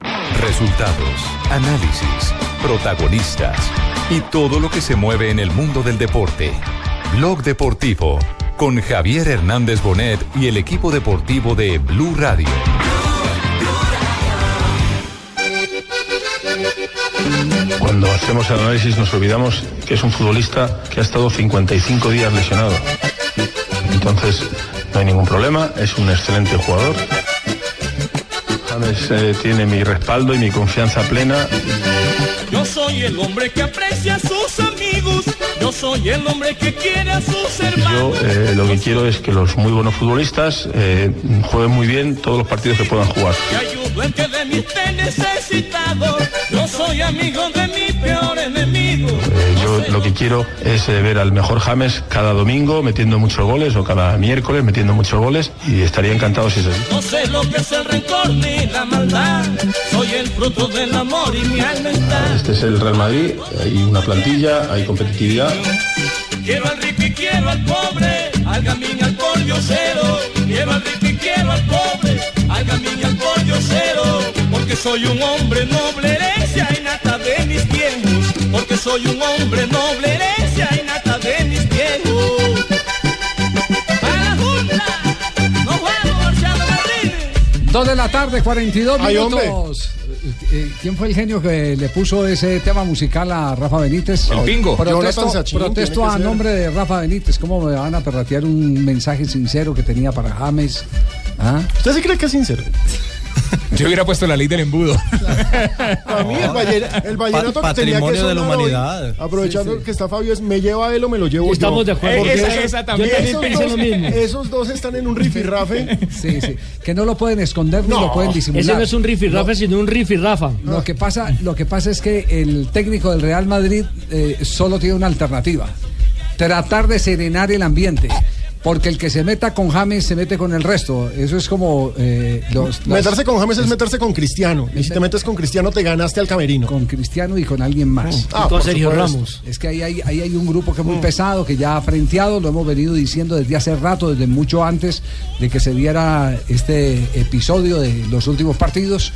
Resultados, análisis, protagonistas y todo lo que se mueve en el mundo del deporte. Blog Deportivo con Javier Hernández Bonet y el equipo deportivo de Blue Radio. Cuando hacemos el análisis nos olvidamos que es un futbolista que ha estado 55 días lesionado. Entonces no hay ningún problema, es un excelente jugador. Eh, tiene mi respaldo y mi confianza plena. Yo soy el hombre que aprecia a sus amigos. Yo soy el hombre que quiere a sus Yo hermanos. eh, lo que quiero es que los muy buenos futbolistas eh, jueguen muy bien todos los partidos que puedan jugar. Que ayudo en que de mí esté necesitado. Yo soy amigo de mi peor enemigo. Lo que quiero es eh, ver al mejor James cada domingo metiendo muchos goles o cada miércoles metiendo muchos goles y estaría encantado si es así. No sé lo que es el rencor ni la maldad. Soy el fruto del amor y mi alma está. Este es el Real Madrid, hay una plantilla, hay competitividad. Quiero al rico y quiero al pobre, al gamín al pollo cero. Quiero al rico y quiero al pobre, al gamín al pollo cero. Porque soy un hombre noble, herencia y nata de mis viejos. Porque soy un hombre noble, herencia y nata de mis viejos. ¡A la junta! ¡No juego, Marciano Martínez! Dos de la tarde, 42 Ay, minutos. Eh, ¿Quién fue el genio que le puso ese tema musical a Rafa Benítez? El Pingo. Protesto, Sachin, protesto a ser. nombre de Rafa Benítez. ¿Cómo me van a perratear un mensaje sincero que tenía para James? ¿Ah? ¿Usted sí cree que es sincero? Yo hubiera puesto la ley del embudo. Para mí el, valle- el vallenato Pa- que tenía que patrimonio de la sonar hoy, humanidad. aprovechando que está Fabio, es me lleva él o me lo llevo Estamos yo. de acuerdo. Esa- esa también. Yo también esos dos- lo mismo. Esos dos están en un rifirrafe. Sí, sí. Que no lo pueden esconder ni No, lo pueden disimular. Ese no es un rifirrafe, sino un rifirrafa. Lo que pasa, lo que pasa es que el técnico del Real Madrid eh, solo tiene una alternativa: tratar de serenar el ambiente. Porque el que se meta con James se mete con el resto. Eso es como eh, los, las- Meterse con James es meterse con Cristiano. Y si te metes con Cristiano, te ganaste al camerino. con Cristiano y con alguien más. Ah, con Sergio. Ramos. Es que ahí hay, ahí hay un grupo que es muy Mm. pesado, que ya ha frenteado, lo hemos venido diciendo desde hace rato, desde mucho antes de que se diera este episodio de los últimos partidos.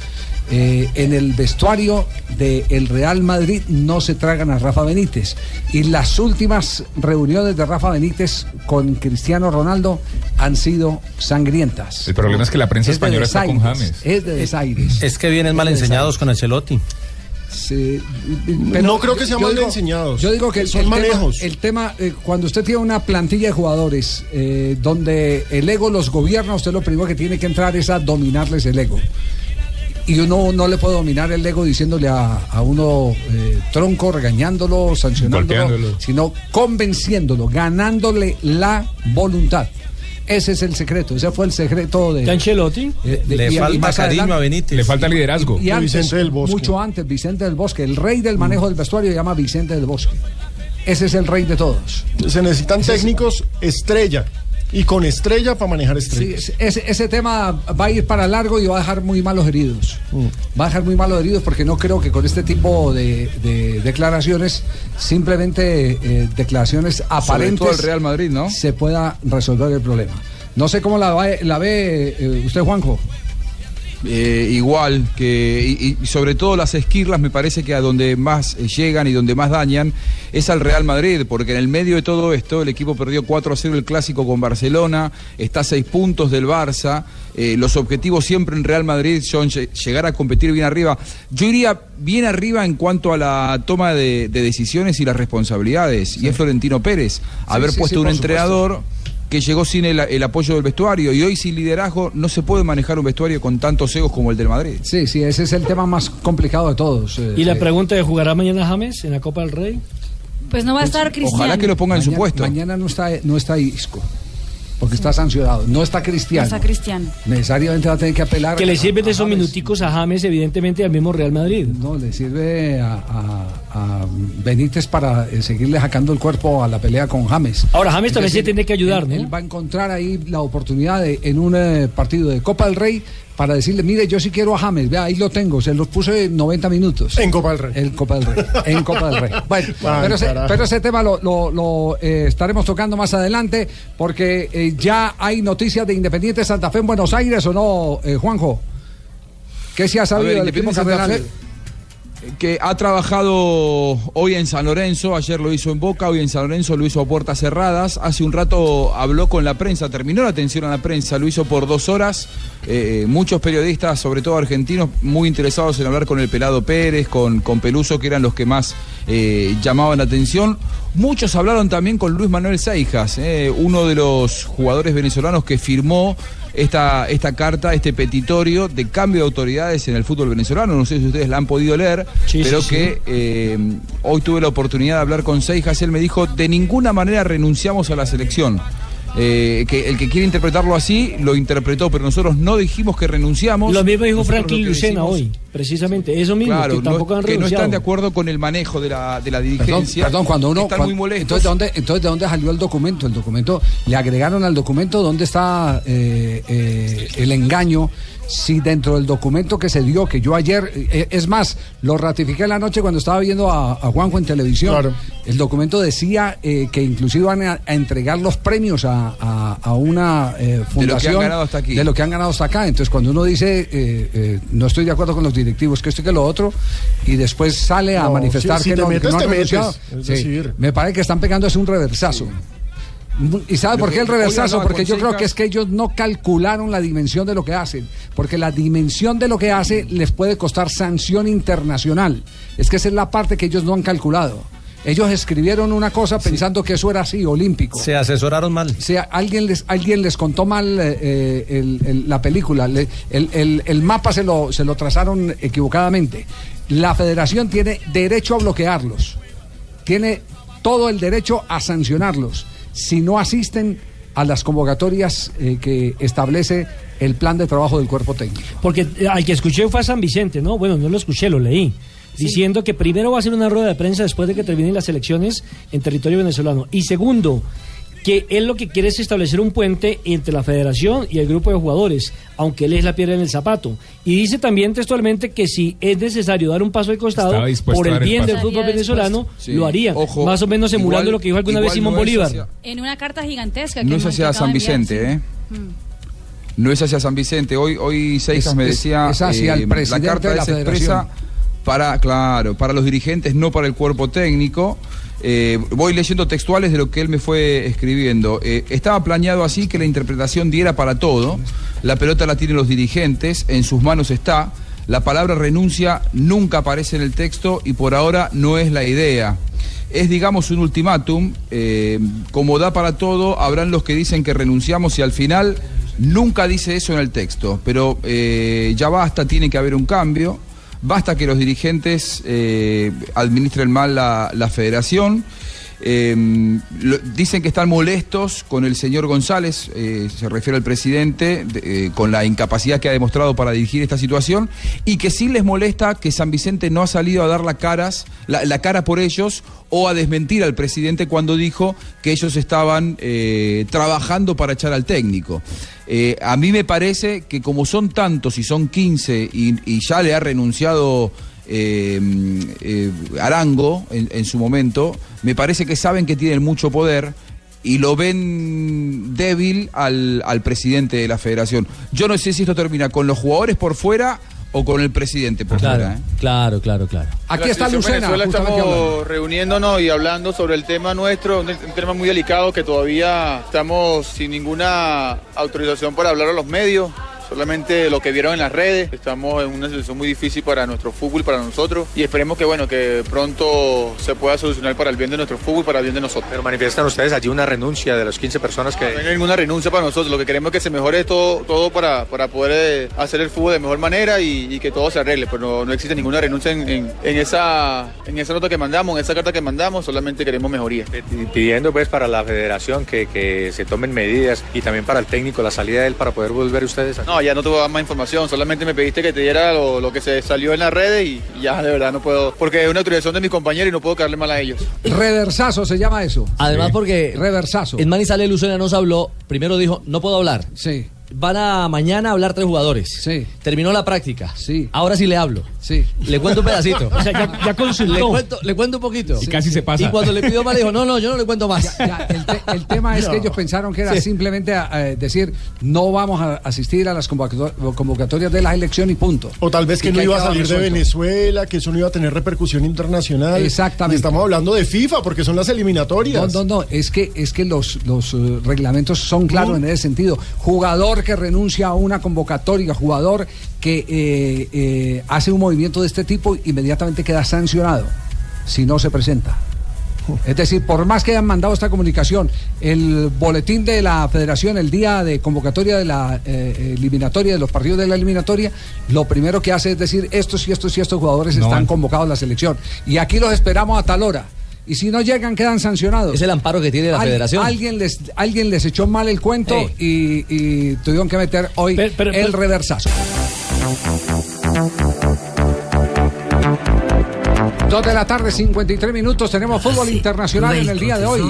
Eh, en el vestuario del Real Madrid no se tragan a Rafa Benítez. Y las últimas reuniones de Rafa Benítez con Cristiano Ronaldo han sido sangrientas. El problema es que la prensa Es de española está con James. Es de desaires. Es que vienen mal Es de enseñados con Ancelotti. Sí, No creo que sean mal digo- enseñados. Yo digo que Son el tema- manejos. el tema, eh, cuando usted tiene una plantilla de jugadores eh, donde el ego los gobierna, usted lo primero que tiene que entrar es a dominarles el ego. Y uno no le puede dominar el ego diciéndole a, a uno eh, tronco, regañándolo, sancionándolo, sino convenciéndolo, ganándole la voluntad. Ese es el secreto, ese fue el secreto de... ¿De Ancelotti? eh, de- Le y- y falta más cariño adelante- a Benítez. Le falta liderazgo. y antes, Vicente del Bosque. mucho antes, Vicente del Bosque, el rey del manejo del vestuario se llama Vicente del Bosque. Ese es el rey de todos. Se necesitan técnicos estrella. Y con estrella para manejar Sí, estrellas. ese, ese tema va a ir para largo y va a dejar muy malos heridos. Va a dejar muy malos heridos porque no creo que con este tipo de, de declaraciones, simplemente eh, declaraciones aparentes, todo el Real Madrid, ¿no? se pueda resolver el problema. No sé cómo la, va- la ve eh, usted, Juanjo. Eh, igual que y, y sobre todo las esquirlas me parece que a donde más eh, llegan y donde más dañan es al Real Madrid porque en el medio de todo esto el equipo perdió 4 a 0 el clásico con Barcelona está a 6 puntos del Barça eh, los objetivos siempre en Real Madrid son lle- llegar a competir bien arriba. Yo iría bien arriba en cuanto a la toma de, de decisiones y las responsabilidades y es Florentino Pérez haber sí, puesto un entrenador que llegó sin el, el apoyo del vestuario y hoy sin liderazgo no se puede manejar un vestuario con tantos egos como el del Madrid. Sí, sí, ese es el tema más complicado de todos. eh, Y la eh, pregunta de jugará mañana James en la Copa del Rey. Pues no va a estar Cristiano. Ojalá que lo ponga en su mañana, puesto. Mañana no está, no está Isco. Porque está sancionado. No está No Cristiano. está Cristiano. Necesariamente va a tener que apelar. Que le sirven de esos James. minuticos a James, evidentemente, y al mismo Real Madrid. No, le sirve a, a- a Benítez para eh, seguirle sacando el cuerpo a la pelea con James. Ahora, James Es también se tiene que ayudar, él- ¿no? Él va a encontrar ahí la oportunidad de, en un eh, partido de Copa del Rey para decirle, mire, yo sí quiero a James, vea, ahí lo tengo, se los puse 90 minutos. En Copa del Rey. En Copa del Rey. En Copa del Rey. Bueno, Ay, pero, ese, carajo. pero ese tema lo, lo- lo, eh, estaremos tocando más adelante porque eh, ya hay noticias de Independiente Santa Fe en Buenos Aires o no, eh, Juanjo. ¿Qué se ha sabido ver, del equipo Independiente Santa? Fe, que ha trabajado hoy en San Lorenzo, ayer lo hizo en Boca, hoy en San Lorenzo lo hizo a puertas cerradas. Hace un rato habló con la prensa, terminó la atención a la prensa, lo hizo por dos horas. Eh, muchos periodistas, sobre todo argentinos, muy interesados en hablar con el Pelado Pérez, con, con Peluso, que eran los que más eh, llamaban la atención. Muchos hablaron también con Luis Manuel Seijas, eh, uno de los jugadores venezolanos que firmó esta, esta carta, este petitorio de cambio de autoridades en el fútbol venezolano. No sé si ustedes la han podido leer, Sí, pero sí, que eh, hoy tuve la oportunidad de hablar con Seijas. Él me dijo, de ninguna manera renunciamos a la selección. Eh, que el que quiere interpretarlo así lo interpretó, pero nosotros no dijimos que renunciamos. Lo mismo dijo Franklin Lucena hoy, precisamente. Eso mismo, Claro, que no- tampoco han que no renunciado. están de acuerdo con el manejo de la, de la Perdón, dirigencia. perdón, cuando uno. están muy molestos. entonces, ¿de dónde, entonces, ¿de dónde salió el documento? El documento, le agregaron al documento dónde está eh, eh, el engaño. Si dentro del documento que se dio, que yo ayer, eh, es más, lo ratifiqué la noche cuando estaba viendo a, a Juanjo en televisión. Claro. El documento decía eh, que inclusive van a, a entregar los premios a, a- a una eh, fundación. ganado hasta aquí. De lo que han ganado hasta acá. Entonces, cuando uno dice, eh, eh, no estoy de acuerdo con los directivos, que esto y que lo otro, y después sale a No, manifestar si- si que, no, que metes, no han te metes. renunciado. Es Sí, decir- me parece que están pegando es un reversazo. ¿Y sabe por que- qué el reversazo? Porque yo creo que es que ellos no calcularon la dimensión de lo que hacen. Porque la dimensión de lo que hace les puede costar sanción internacional. Es que esa es la parte que ellos no han calculado. Ellos escribieron una cosa pensando que eso era así, olímpico. Se asesoraron mal. O sea, alguien les, alguien les contó mal eh, eh, el- el- la película, le- el, el- el mapa se lo, se lo trazaron equivocadamente. La federación tiene derecho a bloquearlos, tiene todo el derecho a sancionarlos si no asisten a las convocatorias eh, que establece el plan de trabajo del cuerpo técnico. Porque al que escuché fue a San Vicente, ¿no? Bueno, no lo escuché, lo leí. Diciendo que primero va a ser una rueda de prensa después de que terminen las elecciones en territorio venezolano. Y segundo, que él lo que quiere es establecer un puente entre la federación y el grupo de jugadores, aunque él es la piedra en el zapato. Y dice también textualmente que si es necesario dar un paso al costado por el el bien del fútbol venezolano, Sí. lo haría. Ojo, Más o menos emulando igual- lo que dijo alguna vez Simón no es Bolívar. hacia- En una carta gigantesca. No que es ma- hacia San enviar, Vicente, ¿eh? sí. Mm. No es hacia San Vicente. Hoy, hoy Seijas Es- me es- decía. es hacia el presidente la carta de la es expresa federación. Para, claro, para los dirigentes, no para el cuerpo técnico. Eh, voy leyendo textuales de lo que él me fue escribiendo. Eh, estaba planeado así que la interpretación diera para todo. La pelota la tienen los dirigentes, en sus manos está. La palabra renuncia nunca aparece en el texto y por ahora no es la idea. Es, digamos, un ultimátum. eh, como da para todo, habrán los que dicen que renunciamos y al final nunca dice eso en el texto. Pero ya basta, tiene que haber un cambio. Basta que los dirigentes eh, administren mal la, la federación. Lo- dicen que están molestos con el señor González, eh, se refiere al presidente, de- eh, con la incapacidad que ha demostrado para dirigir esta situación, y que sí les molesta que San Vicente no ha salido a dar la, caras, la, cara por ellos o a desmentir al presidente cuando dijo que ellos estaban eh, trabajando para echar al técnico. A mí me parece que como son tantos y son 15 y, y ya le ha renunciado eh, eh, Arango en, en su momento, me parece que saben que tienen mucho poder y lo ven débil al, al presidente de la federación. Yo no sé si esto termina con los jugadores por fuera o con el presidente por Claro, fuera. ¿eh? claro, claro, claro. Aquí está Lucena, Venezuela estamos hablando. reuniéndonos y hablando sobre el tema nuestro, un, un tema muy delicado que todavía estamos sin ninguna autorización para hablar a los medios solamente lo que vieron en las redes. Estamos en una situación muy difícil para nuestro fútbol, para nosotros y esperemos que bueno, que pronto se pueda solucionar para el bien de nuestro fútbol, para el bien de nosotros. Pero manifiestan ustedes allí una renuncia de las 15 personas que... No hay ninguna renuncia para nosotros, lo que queremos es que se mejore todo, todo para, para poder eh, hacer el fútbol de mejor manera y, y que todo se arregle, pero no, no existe ninguna renuncia en, en- en esa, en esa nota que mandamos, en esa carta que mandamos, solamente queremos mejoría. pidiendo pues para la federación que, que se tomen medidas y también para el técnico la salida de él para poder volver ustedes a... No, ya no te voy a dar más información, solamente me pediste que te diera lo, lo que se salió en las redes y ya de verdad no puedo, porque es una autorización de mis compañeros y no puedo caerle mal a ellos. Reversazo se llama eso. Además, porque Reversazo. en Manizales Lucena nos habló, primero dijo, no puedo hablar. Sí. Van a mañana a hablar tres jugadores. Sí. Terminó la práctica. Sí. Ahora sí le hablo. Sí. Le cuento un pedacito. O sea, ya, ya consultó. Le cuento, le cuento un poquito. Y casi se pasa. Y cuando le pidió más, le dijo, no, no, yo no le cuento más. Ya, el, te- el tema es que ellos pensaron que era Sí. simplemente eh, decir no vamos a asistir a las convocator- convocatorias de la elección y punto. O tal vez que no iba a salir de. Venezuela, que eso no iba a tener repercusión internacional. Exactamente. Y estamos hablando de FIFA, porque son las No, eliminatorias. no, no, es que, es que los, los eh, reglamentos son claros en ese sentido. Jugador que renuncia a una convocatoria, jugador que eh, eh, hace un movimiento de este tipo, inmediatamente queda sancionado si no se presenta. Es decir, por más que hayan mandado esta comunicación, el boletín de la federación, el día de convocatoria de la eh, eliminatoria, de los partidos de la eliminatoria, lo primero que hace es decir, estos y estos y estos jugadores No están convocados a la selección. Y aquí los esperamos a tal hora. Y si no llegan, quedan sancionados. Es el amparo que tiene la Al- federación. Alguien les, alguien les echó mal el cuento y, y tuvieron que meter hoy Pero- pero- el pero- reversazo. Dos de la tarde, 53 minutos. Tenemos fútbol internacional en el día de hoy.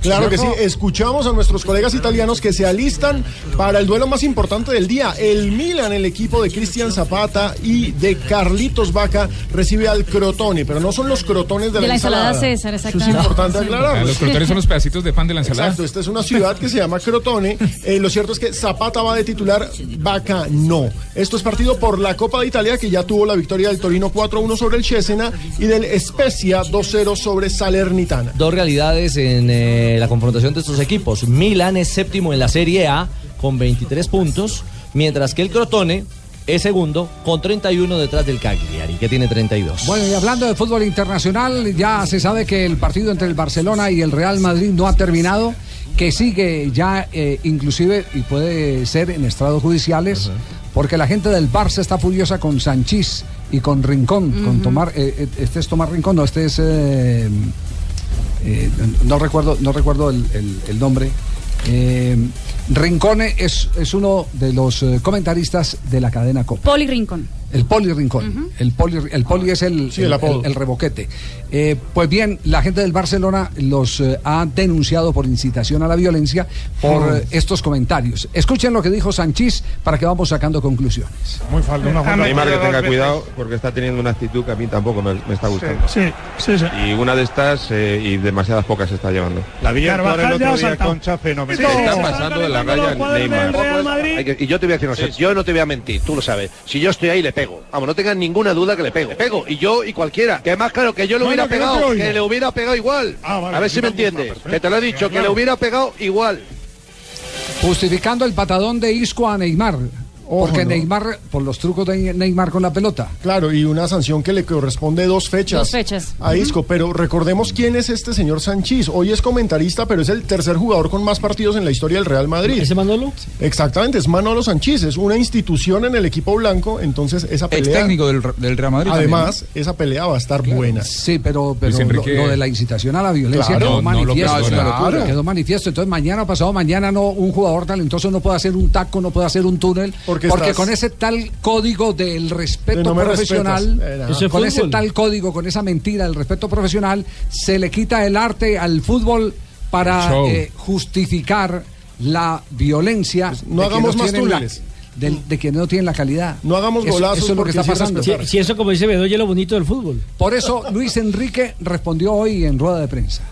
Claro que sí, escuchamos a nuestros colegas italianos que se alistan para el duelo más importante del día. El Milan, el equipo de Cristian Zapata y de Carlitos Vaca, recibe al Crotone, pero no son los crotones de, De la ensalada ensalada. César, Eso es exactamente. importante Sí. aclararlo. Los crotones son los pedacitos de pan de la ensalada. Exacto, esta es una ciudad que se llama Crotone. Eh, lo cierto es que Zapata va de titular, Vaca no. Esto es partido por la Copa de Italia, que ya tuvo la victoria del Torino 4-1 sobre el Cesena y del Spezia 2-0 sobre Salernitana. Dos realidades en eh, la confrontación de estos equipos. Milan es séptimo en la Serie A con 23 puntos, mientras que el Crotone es segundo con 31 detrás del Cagliari, que tiene 32. Bueno, y hablando de fútbol internacional, ya se sabe que el partido entre el Barcelona y el Real Madrid no ha terminado, que sigue ya eh, inclusive y puede ser en estrados judiciales, porque la gente del Barça está furiosa con Sanchís y con Rincón, con Tomar, eh, eh, este es Tomás Rincón, no, este es eh, eh, no recuerdo, no recuerdo el, el- el nombre. Eh, Rincone es, es uno de los comentaristas de la cadena Copa. Poli Rincón. El poli rincón. El poli, el poli es el, Sí, el, el el- el reboquete. Eh, pues bien, la gente del Barcelona los eh, ha denunciado por incitación a la violencia por eh, estos comentarios. Escuchen lo que dijo Sanchís para que vamos sacando conclusiones. Muy falta una falta. Neymar que tenga cuidado porque está teniendo una actitud que a mí tampoco me, me está gustando. Sí, sí, sí. Y una de estas eh, y demasiadas pocas se está llevando. La vi actuar el otro día. Concha fenomenal. Sí, está pasando de la raya Neymar. Hay que- y yo te voy a decir una cosa, yo no te voy a mentir, tú lo sabes. Si yo estoy ahí, le pego. Vamos, no tengas ninguna duda que le pego. Le pego. Y yo y cualquiera. Que más claro, que yo le Bueno, hubiera que no te pegado, que le hubiera pegado igual. Ah, vale, a ver si me entiendes. perfecto. Que te lo he dicho, que le hubiera pegado igual. Justificando el patadón de Isco a Neymar. Ojo, porque ¿no? Neymar, por los trucos de Neymar con la pelota. Claro, y una sanción que le corresponde dos fechas. Dos fechas. A Isco, pero recordemos quién es este señor Sanchís. Hoy es comentarista, pero es el tercer jugador con más partidos en la historia del Real Madrid. ¿Ese Manolo? Exactamente, es Manolo Sanchís, es una institución en el equipo blanco, entonces esa pelea... técnico del, del Real Madrid. Además, esa pelea va a estar buena. Sí, pero, pero lo, de la incitación a la violencia Claro, quedó no, no lo manifiesto. una claro, locura. quedó manifiesto. Entonces, mañana, pasado mañana, no un jugador talentoso no puede hacer un taco, no puede hacer un túnel. Porque Porque, estás- con ese tal código del respeto De no me profesional, con ese tal código, con esa mentira del respeto profesional, se le quita el arte al fútbol para eh, justificar la violencia. Pues no de hagamos quienes más túneles. de quienes no tienen la calidad. No hagamos Eso- golazos Eso es lo que está pasando. si eso, como dice Bedoya, es lo bonito del fútbol. Por eso Luis Enrique respondió hoy en rueda de prensa.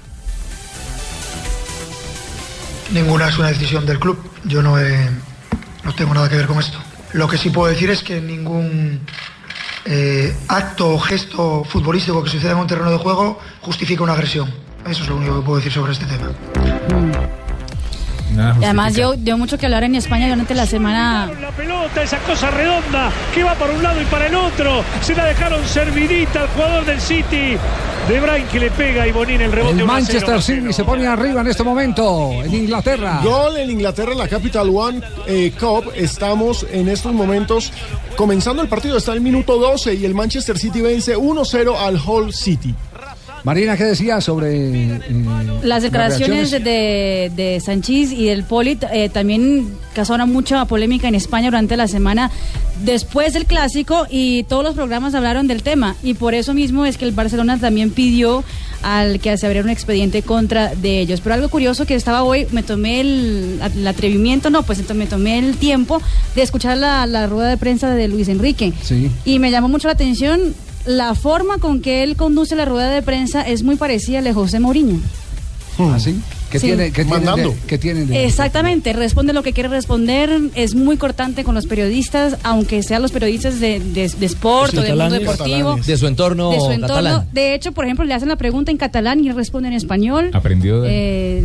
Ninguna es una decisión del club. Yo no, he- no tengo nada que ver con esto. Lo que sí puedo decir es que ningún eh, acto o gesto futbolístico que suceda en un terreno de juego justifica una agresión. Eso es lo único que puedo decir sobre este tema. Y además dio, dio mucho que hablar en España durante la semana. La pelota, esa cosa redonda que va para un lado y para el otro. Se la dejaron servidita al jugador del City. De Bruyne que le pega y Bonín el rebote. El 1 a 0, Manchester City se pone arriba en este momento en Inglaterra. Gol en Inglaterra, la Capital One eh, Cup. Estamos en estos momentos comenzando el partido. Está el minuto 12 y el Manchester City vence 1-0 al Hull City. Marina, ¿qué decía sobre eh, Las declaraciones de, de Sanchís y del Poli eh, también causaron mucha polémica en España durante la semana después del clásico y todos los programas hablaron del tema y por eso mismo es que el Barcelona también pidió al que se abriera un expediente contra de ellos. Pero algo curioso que estaba hoy, me tomé el, el atrevimiento, no, pues entonces me tomé el tiempo de escuchar la, la rueda de prensa de Luis Enrique. Sí. Y me llamó mucho la atención la forma con que él conduce la rueda de prensa es muy parecida a la de José Mourinho. ¿Así? ¿Qué, Sí. tiene, qué tienen Mandando. de- qué tienen de- Exactamente, responde lo que quiere responder, es muy cortante con los periodistas, aunque sean los periodistas de, de, de sport o del mundo Catalanes. deportivo. De su entorno de su entorno. catalán. De hecho, por ejemplo, le hacen la pregunta en catalán y él responde en español. Aprendió de- Eh,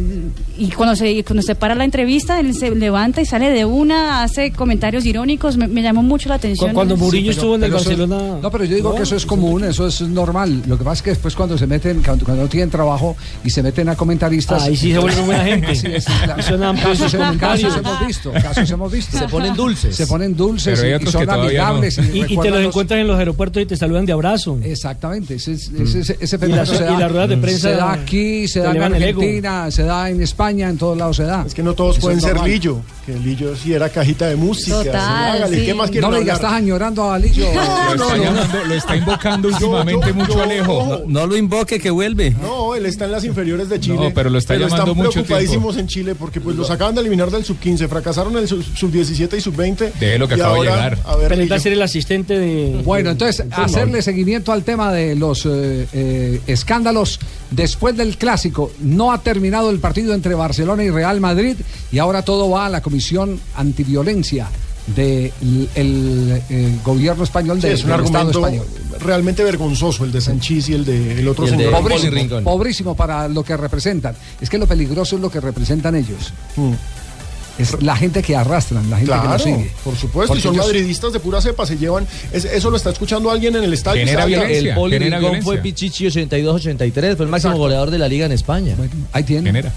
y cuando se, cuando se para la entrevista, él se levanta y sale de una, hace comentarios irónicos. Me, me llamó mucho la atención. Cuando Sí, pero- estuvo en el eso- Barcelona. no, pero yo digo que eso es común, eso es normal. Lo que pasa es que después cuando se meten, cuando, cuando no tienen trabajo y se meten a comentaristas. Ahí sí se vuelven buena gente. Sí, sí, claro. Y son amplios casos, hemos visto, casos hemos visto. Se ponen dulces. Se ponen dulces y- son no. amigables. Y, y te los los- encuentran en los aeropuertos y te saludan de abrazo. Exactamente, ese, es- ese, ese, Y las- se da, y las ruedas de prensa se da aquí, se da en. Argentina, se da en España, en todos lados se da. Es que no todos Eso pueden es ser normal. Lillo. Que Lillo sí era cajita de música. Total, sí, hágale, sí. ¿Qué más quieren No le digas, estás añorando a Lillo. Lo está, llamando- lo está invocando últimamente mucho Alejo. No lo invoque que vuelve. No, él está en las inferiores de Chile. No, pero lo está llamando están mucho preocupadísimos en Chile porque pues los acaban de eliminar del sub-15, fracasaron el sub- sub-17 y sub-20. Deje lo que acaba de llegar. A ver, Pero ser el asistente de. Bueno, entonces, hacerle seguimiento al tema de los eh, eh, escándalos después del clásico. No ha terminado el partido entre Barcelona y Real Madrid y ahora todo va a la Comisión Antiviolencia del el, gobierno español Sí, del, es un Estado argumento español. Realmente vergonzoso el de Sanchís y el de el otro Y el de señor. Poli Pobrísimo, Rincón. pobrísimo para lo que representan. Es que lo peligroso es lo que representan ellos. Mm. Es la gente que arrastran, la gente que sigue. por supuesto, Porque y son ellos- madridistas de pura cepa, se llevan, es- eso lo está escuchando alguien en el estadio. y Genera violencia. El Poli genera Rincón fue violencia. Pichichi 82-83, fue el máximo Exacto. goleador de la liga en España. Bueno, ahí tiene. Genera.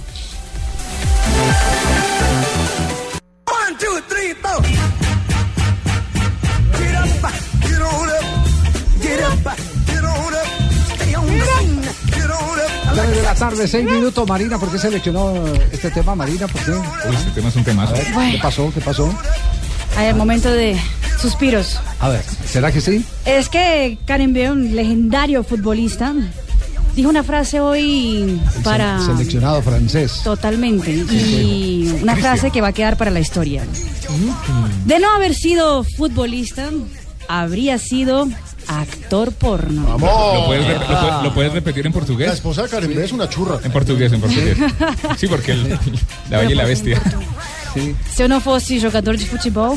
Tarde, 6 minutos. Marina, ¿por qué seleccionó este tema, Marina? ¿Por qué? Uy, este tema es un temazo. ¿Qué pasó? ¿Qué pasó? Hay el momento de suspiros. A ver, ¿será que sí? Es que Karen Beon, legendario futbolista, dijo una frase hoy para... Se- Seleccionado francés. Totalmente. Y una frase que va a quedar para la historia. De no haber sido futbolista, habría sido actor porno. Vamos. ¿Lo puedes, rep- lo puedes- lo puedes repetir en La portugués? esposa de Karen B es una churra. En portugués, en portugués. Sí, porque el- la bella y la bestia. Se eu não fosse jogador de futebol,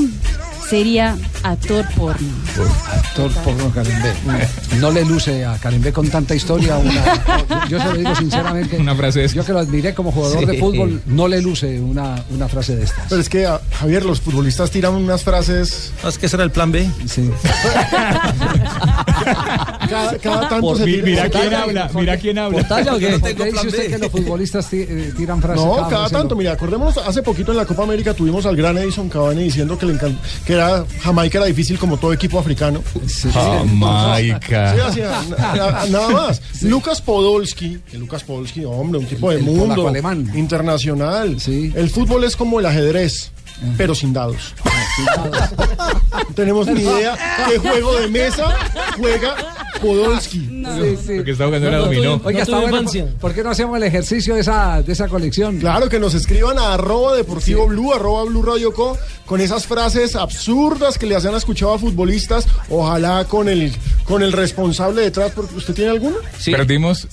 sería actor porno. Actor porno Karen B. No le luce a Karen B con tanta historia. una- yo se lo digo sinceramente. Una frase Yo que lo admiré como jugador Sí. de fútbol, no le luce una, una frase de estas. Pero es que, a- Javier, los futbolistas tiran unas frases. No, es que ese era el plan B. Sí. Cada, cada tanto Por se tira- Mira se quién tira- habla, mira quién ¿Por habla. talla o qué? ¿Por qué dice usted que los futbolistas eh, tiran frases? No, cada tanto, mira, acordémonos, hace poquito en la Copa América tuvimos al gran Edison Cavani diciendo que, le que era Jamaica era difícil como todo equipo africano. Sí, Jamaica. así, na- na- nada más. Lucas Podolski, que Lucas Podolski, hombre, un tipo de el mundo alemán. internacional. Sí. El fútbol es como el ajedrez, pero sin dados. No tenemos ni idea qué juego de mesa juega Podolski. Sí, sí. Porque está jugando No, la no, dominó. tuve- Oiga, No está bueno. ¿por, por qué no hacemos el ejercicio de esa, de esa colección? Claro, que nos escriban a arroba deportivo blue, arroba blue radio co, con esas frases absurdas que le hacen escuchado a futbolistas, ojalá con el, con el responsable detrás, porque ¿usted tiene alguna? Sí. Perdimos,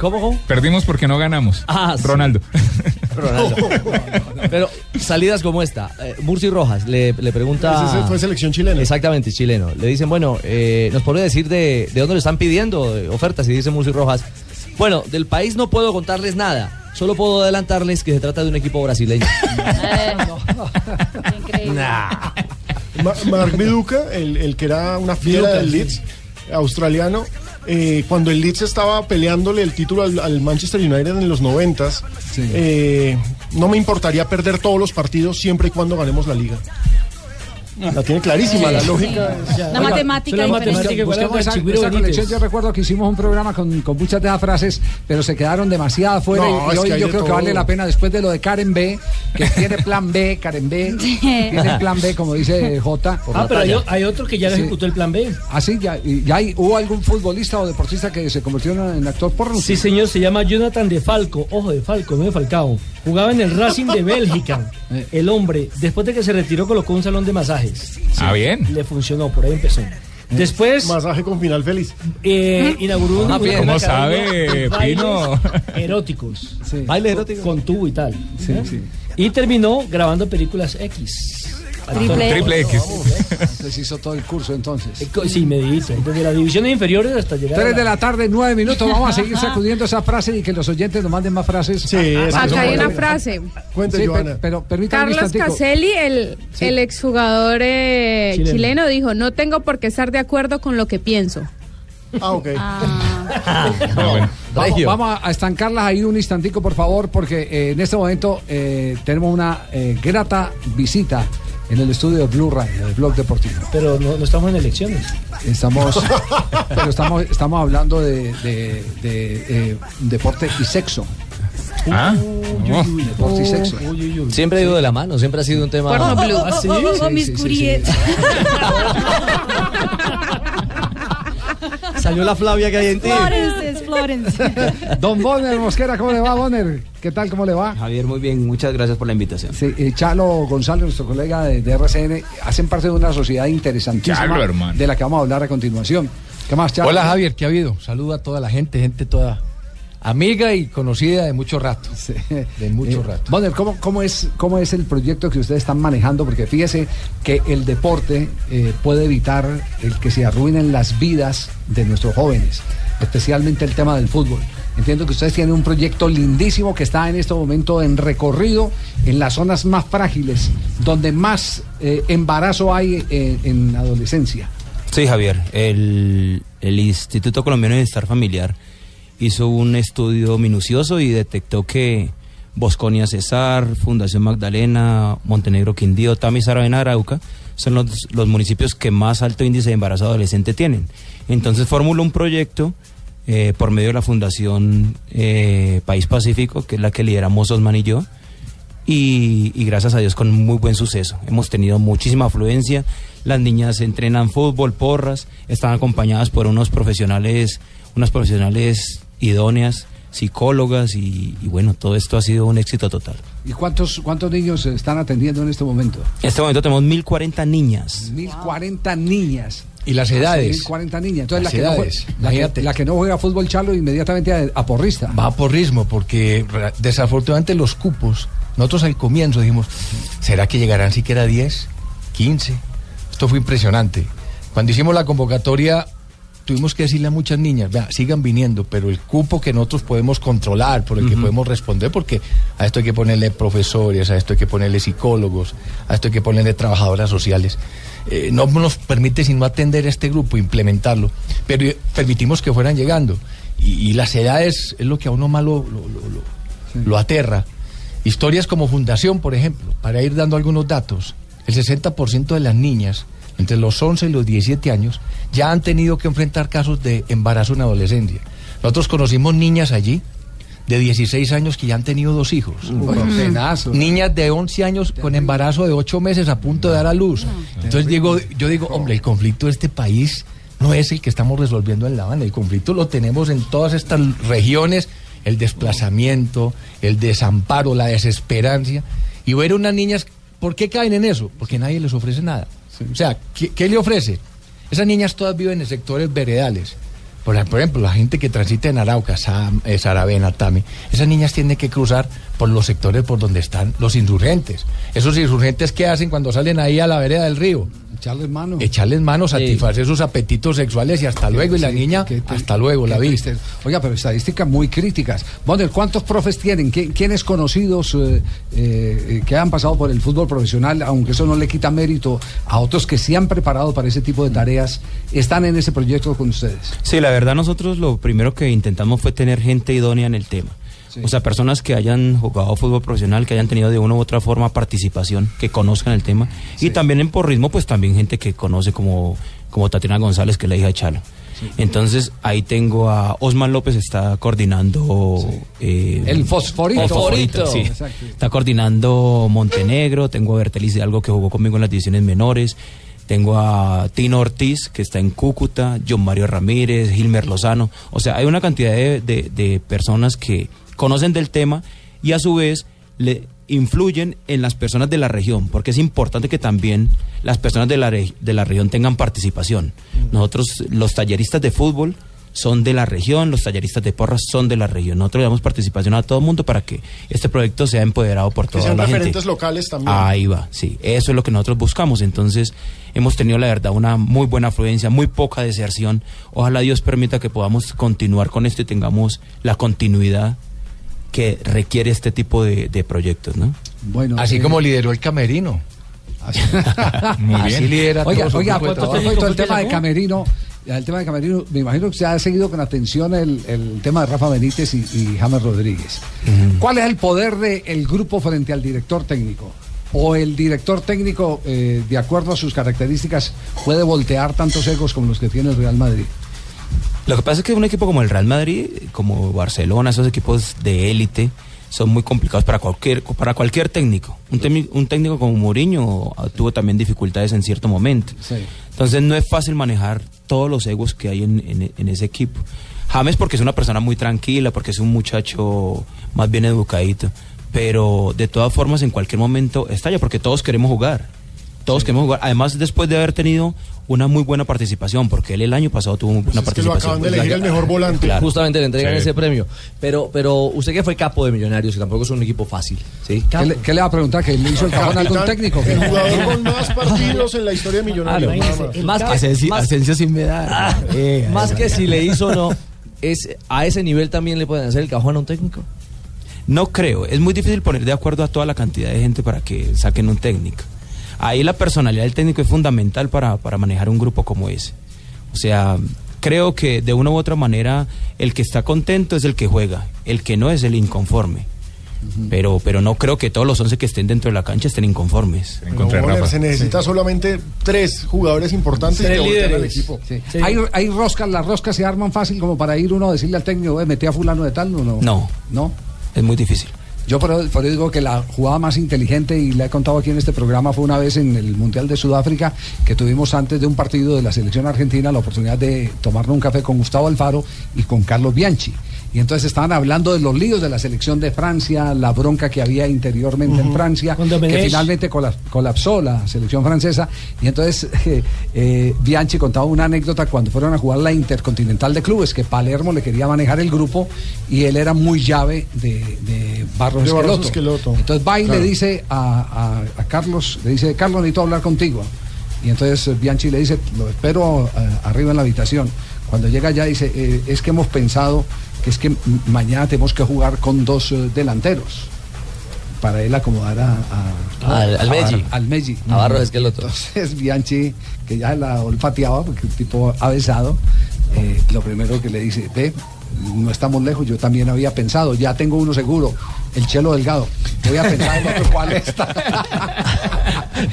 ¿Cómo, cómo? perdimos porque no ganamos. Ah, sí. Ronaldo. Ronaldo. Pero salidas como esta. Eh, Murci Rojas le, le pregunta. Ese fue selección chilena. Exactamente, chileno. Le dicen, bueno, eh, ¿nos podría decir de, de dónde le están pidiendo ofertas? Y dice Murci Rojas, bueno, del país no puedo contarles nada, Solo puedo adelantarles que se trata de un equipo brasileño. Ma- Mark Viduca, el, el que era una fiera del sí. Leeds, australiano, eh, cuando el Leeds estaba peleándole el título al, al Manchester United en los noventas, eh, no me importaría perder todos los partidos siempre y cuando ganemos la liga. La tiene clarísima, Sí. la lógica es... La matemática diferente. Busquemos esa, esa colección. Yo recuerdo que hicimos un programa con, con muchas de esas frases, pero se quedaron demasiado afuera. No, y hoy que yo creo que todo. vale la pena, después de lo de Karen B, que tiene plan B, Karen B, tiene plan B, como dice J. Ah, pero hay, hay otro que ya lo ejecutó el plan B. Ah, sí, ya, y ya hay, hubo algún futbolista o deportista que se convirtió en, en actor porno. Sí, señor, se llama Jonathan de Falco. Ojo, de Falco, no de Falcao. Jugaba en el Racing de Bélgica. El hombre, después de que se retiró, colocó un salón de masajes. Ah, bien. Le funcionó, por ahí empezó. Después. Masaje con final feliz. Eh, inauguró Ah, una ¿Cómo sabe, Pino? Eróticos. Baile erótico. Con tubo y tal. ¿eh? Y terminó grabando películas X. Triple. Triple X. Se hizo todo el curso entonces. Eh, Sí, medito. Desde las divisiones inferiores hasta llegar a 3 la- de la tarde, 9 minutos. Vamos a seguir sacudiendo esa frase y que los oyentes nos manden más frases. Sí, Acá hay una frase. Cuente, pero, pero Carlos. Caselli, el, Sí. el exjugador eh, Chileno. chileno. dijo, no tengo por qué estar de acuerdo con lo que pienso. Ah, ok. Vamos, vamos a estancarlas ahí un instantico, por favor, porque eh, en este momento eh, tenemos una eh, grata visita en el estudio de Blue Radio, del Blog Deportivo. Pero no, no estamos en elecciones. Estamos, pero estamos, estamos hablando de, de- de, eh, deporte y sexo. Ah, Deporte y sexo. Siempre ha ido de la mano, siempre ha sido un tema. Porno blue. ¿Ah, sí? Oh, oh, oh, Sí, mis sí, sí, curies. Salió la Flavia que hay en ti. Florence. Don Bonner Mosquera, ¿cómo le va, Bonner? ¿Qué tal? ¿Cómo le va? Javier, muy bien, muchas gracias por la invitación. Sí, eh, Chalo González, nuestro colega de, de RCN, hacen parte de una sociedad interesantísima Chalo, hermano. de la que vamos a hablar a continuación. ¿Qué más, Chalo? Hola Javier, ¿qué ha habido? Saludo a toda la gente, gente toda amiga y conocida de mucho rato. De mucho Eh, rato. Bonner, ¿cómo, cómo, es, ¿cómo es el proyecto que ustedes están manejando? Porque fíjese que el deporte eh, puede evitar el que se arruinen las vidas de nuestros jóvenes, especialmente el tema del fútbol. Entiendo que ustedes tienen un proyecto lindísimo que está en este momento en recorrido en las zonas más frágiles, donde más eh, embarazo hay eh, en adolescencia. Sí, Javier, el, el Instituto Colombiano de Bienestar Familiar hizo un estudio minucioso y detectó que Bosconia Cesar, Fundación Magdalena, Montenegro Quindío, Tamis Aravena, Arauca son los, los municipios que más alto índice de embarazo adolescente tienen. Entonces formuló un proyecto eh, por medio de la Fundación eh, País Pacífico, que es la que lideramos Osman y yo, y, y gracias a Dios con muy buen suceso. Hemos tenido muchísima afluencia, las niñas entrenan fútbol, porras, están acompañadas por unos profesionales, unas profesionales idóneas, psicólogas y, y bueno, todo esto ha sido un éxito total. ¿Y cuántos, cuántos niños están atendiendo en este momento? En este momento tenemos 1040 niñas. 1040 niñas. Y las edades. 1040 niñas. Entonces, Las la, que no edades, juega, la, que, imagínate. la que no juega fútbol chalo inmediatamente a, a porrista. Va por ritmo, porque desafortunadamente los cupos, nosotros al comienzo dijimos, ¿será que llegarán siquiera 10, 15? Esto fue impresionante. Cuando hicimos la convocatoria, tuvimos que decirle a muchas niñas, vea, sigan viniendo, pero el cupo que nosotros podemos controlar, por el que podemos responder, porque a esto hay que ponerle profesores, a esto hay que ponerle psicólogos, a esto hay que ponerle trabajadoras sociales. Eh, no nos permite sino atender a este grupo, implementarlo, pero eh, permitimos que fueran llegando. Y, y las edades es lo que a uno más lo, lo- lo- lo- lo aterra. Historias como Fundación, por ejemplo, para ir dando algunos datos, el 60% de las niñas entre los 11 y los 17 años ya han tenido que enfrentar casos de embarazo en adolescencia. Nosotros conocimos niñas allí de 16 años que ya han tenido dos hijos. Niñas de 11 años con embarazo de 8 meses a punto de dar a luz. Entonces digo, yo digo, hombre, el conflicto de este país no es el que estamos resolviendo en La Habana. El conflicto lo tenemos en todas estas regiones, el desplazamiento, el desamparo, la desesperanza. Y ver unas niñas, ¿por qué caen en eso? Porque nadie les ofrece nada. O sea, ¿qué, le ofrece? Esas niñas todas viven en sectores veredales. Por, por ejemplo, la gente que transita en Arauca, Sam, eh, Saravena, Tami, esas niñas tienen que cruzar por los sectores por donde están los insurgentes. Esos insurgentes, ¿qué hacen cuando salen ahí a la vereda del río? Echarles mano. Echarles mano, satisfacer sus apetitos sexuales y hasta luego. Y la Sí, niña, qué hasta luego, la qué vi. triste. Oiga, pero estadísticas muy críticas. Bonner, ¿cuántos profes tienen? ¿Qui- ¿Quiénes conocidos eh, eh, que han pasado por el fútbol profesional, aunque eso no le quita mérito a otros que se han preparado para ese tipo de tareas, están en ese proyecto con ustedes? Sí, la verdad nosotros lo primero que intentamos fue tener gente idónea en el tema. O sea, personas que hayan jugado fútbol profesional, que hayan tenido de una u otra forma participación, que conozcan el tema. Y también en porrismo, pues también gente que conoce como, como Tatiana González, que es la hija de Chalo. Entonces ahí tengo a Osman López, está coordinando... eh, El fosforito. el fosforito. Está coordinando Montenegro, tengo a Bertelis de algo que jugó conmigo en las divisiones menores, tengo a Tino Ortiz, que está en Cúcuta, John Mario Ramírez, Gilmer Lozano. O sea, hay una cantidad de, de- de personas que conocen del tema y a su vez le influyen en las personas de la región, porque es importante que también las personas de la, re- de la región tengan participación. Nosotros, los talleristas de fútbol, son de la región, los talleristas de porras son de la región. Nosotros le damos participación a todo el mundo para que este proyecto sea empoderado por Que toda sean la gente. referentes locales también. Ahí va, sí. Eso es lo que nosotros buscamos. Entonces, hemos tenido, la verdad, una muy buena afluencia, muy poca deserción. Ojalá Dios permita que podamos continuar con esto y tengamos la continuidad que requiere este tipo de, de proyectos, ¿no? Bueno, Así eh, como lideró el camerino. Muy Así bien. lidera Oiga, todo oiga, de del tema de Camerino, el tema de Camerino, me imagino que se ha seguido con atención el, el tema de Rafa Benítez y, y James Rodríguez. ¿Cuál es el poder del grupo frente al director técnico? ¿O el director técnico, eh, de acuerdo a sus características, puede voltear tantos egos como los que tiene el Real Madrid? Lo que pasa es que un equipo como el Real Madrid, como Barcelona, esos equipos de élite, son muy complicados para cualquier, para cualquier técnico. Un, temi- un técnico como Mourinho tuvo también dificultades en cierto momento. Entonces no es fácil manejar todos los egos que hay en, en- en ese equipo. James porque es una persona muy tranquila, porque es un muchacho más bien educadito, pero de todas formas en cualquier momento estalla porque todos queremos jugar. Todos queremos jugar. Además, después de haber tenido una muy buena participación, porque él el año pasado tuvo muy buena es que lo participación. acaban de elegir el mejor volante. Claro. Justamente le entregan Sí. ese premio. Pero, pero usted que fue capo de Millonarios, que tampoco es un equipo fácil, ¿sí? ¿Qué le, qué le va a preguntar? ¿Que le hizo el cajón a algún técnico? El jugador con más partidos en la historia de Millonarios. nada más. Más que, más- sin medalla. Ah, Eh, más que si le hizo o no, es, a ese nivel también le pueden hacer el cajón a un técnico. No creo. Es muy difícil poner de acuerdo a toda la cantidad de gente para que saquen un técnico. Ahí la personalidad del técnico es fundamental para, para manejar un grupo como ese. O sea, creo que de una u otra manera el que está contento es el que juega, el que no es el inconforme. Pero, pero no creo que todos los 11 que estén dentro de la cancha estén inconformes. No, Bonner, se necesita solamente tres jugadores importantes Tres que al equipo. Sí. ¿Hay, hay roscas, las roscas se arman fácil como para ir uno a decirle al técnico, "Eh, metí a fulano de tal, ¿o no? No. ¿No? Es muy difícil. Yo por, eso digo que la jugada más inteligente, y la he contado aquí en este programa, fue una vez en el Mundial de Sudáfrica, que tuvimos antes de un partido de la selección argentina la oportunidad de tomarnos un café con Gustavo Alfaro y con Carlos Bianchi. Y entonces estaban hablando de los líos de la selección de Francia, la bronca que había interiormente en Francia, que finalmente cola- colapsó la selección francesa. Y entonces eh, eh, Bianchi contaba una anécdota cuando fueron a jugar la Intercontinental de Clubes, que Palermo le quería manejar el grupo y él era muy llave de, de Barros, De Barros Esqueloto. Entonces va y Claro. le dice a, a- a Carlos, le dice, Carlos, necesito hablar contigo. Y entonces Bianchi le dice, lo espero eh, arriba en la habitación. Cuando llega allá dice, "Eh, es que hemos pensado que es que mañana tenemos que jugar con dos eh, delanteros para él acomodar a, a- Al- al a- Meggi. al Meggi. A Barros Esqueloto. Entonces Bianchi, que ya la olfateaba, porque el tipo avesado, eh, lo primero que le dice, ve, no estamos lejos, yo también había pensado, ya tengo uno seguro, el Chelo Delgado. Voy a pensar en otro cuál está.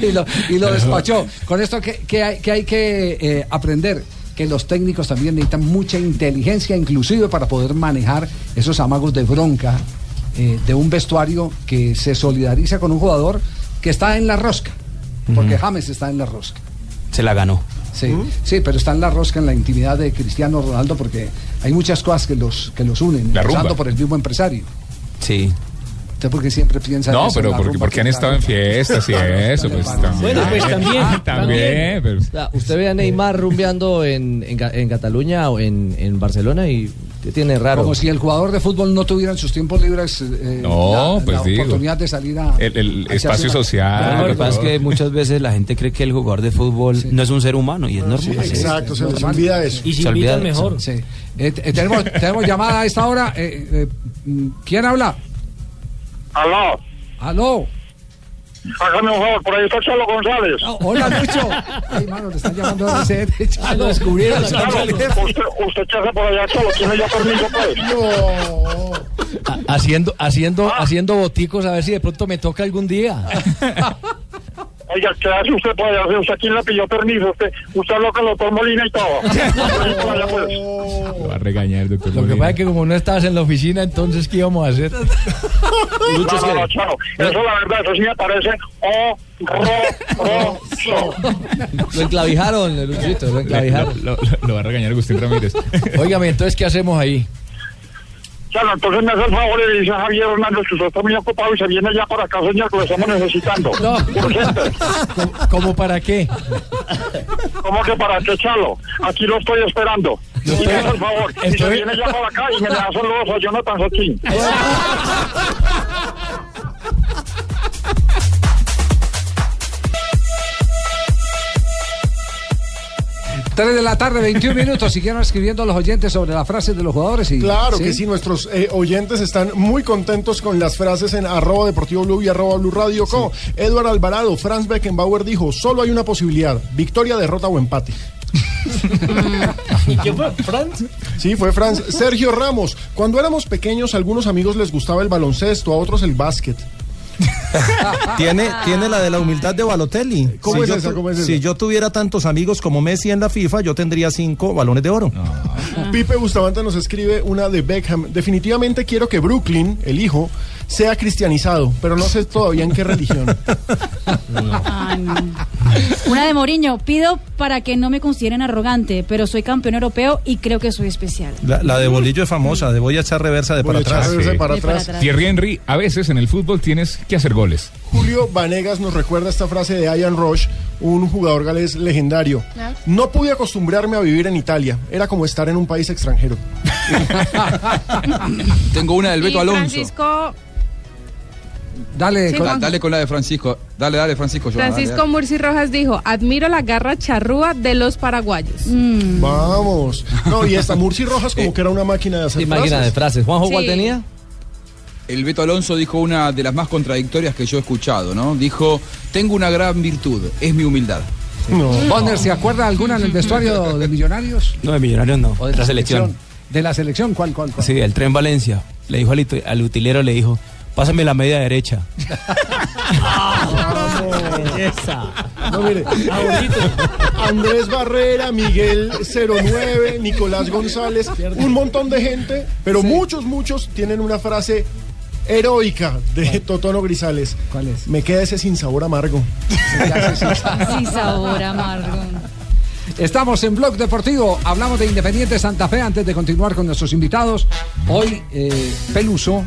y, lo, y lo despachó. Con esto que, que hay que, hay que eh, aprender que los técnicos también necesitan mucha inteligencia, inclusive para poder manejar esos amagos de bronca eh, de un vestuario que se solidariza con un jugador que está en la rosca, porque James está en la rosca. Se la ganó. Sí, sí, pero está en la rosca en la intimidad de Cristiano Ronaldo porque hay muchas cosas que los que los unen, empezando por el mismo empresario. Sí. ¿Usted por qué siempre piensa en No, eso, pero porque, porque que han estado en fiestas y eso, pues también. Bueno, pues también. También, pero- O sea, usted ve a Neymar rumbeando en, en, Ca- en Cataluña o en, en Barcelona y ¿qué tiene raro? Como si el jugador de fútbol no tuviera en sus tiempos libres eh, No, la, pues la digo. oportunidad de salir a... El, el a espacio una- social. No, lo que pasa es que muchas veces la gente cree que el jugador de fútbol no es un ser humano y es normal. Sí, exacto, se les normal. olvida eso. Y si Se olvida invitan de eso. mejor. Sí. Eh, eh, tenemos, tenemos llamada a esta hora. eh, eh, mm, ¿Quién habla? Aló. Aló. Hágame un favor, por ahí está Chalo González. Oh, hola, Lucho. Ay, mano, le están llamando a RCN. Chalo. Lo descubrieron. Chalo, usted, usted hace por allá, Chalo, tiene ya permiso, pues. Ha- Haciendo, haciendo, haciendo boticos a ver si de pronto me toca algún día. Oiga, ¿qué hace usted por allá? ¿Usted quién le pidió permiso? Usted, usted con el doctor Molina y todo. Pues. Lo va a regañar, doctor Lo que pasa es que como no estabas en la oficina, entonces ¿qué íbamos a hacer? No, no, no, Chalo, eso la verdad, eso sí me parece horroroso. Lo enclavijaron, Luchito, lo enclavijaron. lo, lo- lo va a regañar Agustín Ramírez. Óigame, entonces ¿qué hacemos ahí? Chalo, entonces me hace el favor y le dice a Javier Hernández que usted está muy ocupado y se viene ya para acá, señor, que lo estamos necesitando. No. ¿Cómo, cómo para qué? ¿Cómo que para qué, Chalo? Aquí lo estoy esperando. Y me hace el favor. Y se viene ya para acá y me le da saludos a Jonathan Sotín. 3 de la tarde, 21 minutos. Siguieron escribiendo los oyentes sobre las frases de los jugadores. Y, Claro que sí, nuestros eh, oyentes están muy contentos con las frases en arroba deportivo blue y arroba blue radio co. Edward Alvarado, Franz Beckenbauer dijo, solo hay una posibilidad, victoria, derrota o empate. ¿Y quién fue? ¿Franz? Sí, fue Franz. Sergio Ramos, cuando éramos pequeños a algunos amigos les gustaba el baloncesto, a otros el básquet. Tiene, tiene la de la humildad de Balotelli. ¿Cómo si es yo esa? tu- ¿Cómo es esa? si yo tuviera tantos amigos como Messi en la FIFA, yo tendría cinco balones de oro. Pipe Bustamante nos escribe una de Beckham. Definitivamente quiero que Brooklyn, el hijo, sea cristianizado, pero no sé todavía en qué religión. No. Una de Moriño, pido para que no me consideren arrogante, pero soy campeón europeo y creo que soy especial. La, la de Bolillo es famosa, de voy a echar reversa de Voy para a echar atrás. reversa de para De para atrás. Thierry Henry, a veces en el fútbol tienes que hacer goles. Julio Vanegas nos recuerda esta frase de Ian Rush, un jugador galés legendario. No pude acostumbrarme a vivir en Italia. Era como estar en un país extranjero. Tengo una del Y Beto Alonso. Francisco, Dale, Sí, con- Juanjo. dale con la de Francisco. Dale, dale, Francisco. Joana, Francisco dale. Murci Rojas dijo, admiro la garra charrúa de los paraguayos. Mm. Vamos. No, y esta Murci Rojas como que era una máquina de hacer Sí, máquina frases. de frases. ¿Juanjo cuál tenía? El Beto Alonso dijo una de las más contradictorias que yo he escuchado, ¿no? Dijo, tengo una gran virtud, es mi humildad. Bonner, ¿se acuerda alguna en el vestuario de Millonarios? No, de Millonarios no. ¿O de la selección. ¿De la selección? ¿Cuál, cuál, cuál? Sí, el tren Valencia. Le dijo al, al utilero, le dijo, pásame la media derecha. No, mire. Andrés Barrera, Miguel 09, Nicolás González, un montón de gente, pero muchos, muchos tienen una frase heroica de Totono Grisales. ¿Cuál es? Me queda ese sin sabor amargo. Sí, sabor amargo. Estamos en Blog Deportivo, hablamos de Independiente Santa Fe antes de continuar con nuestros invitados. Hoy eh, Peluso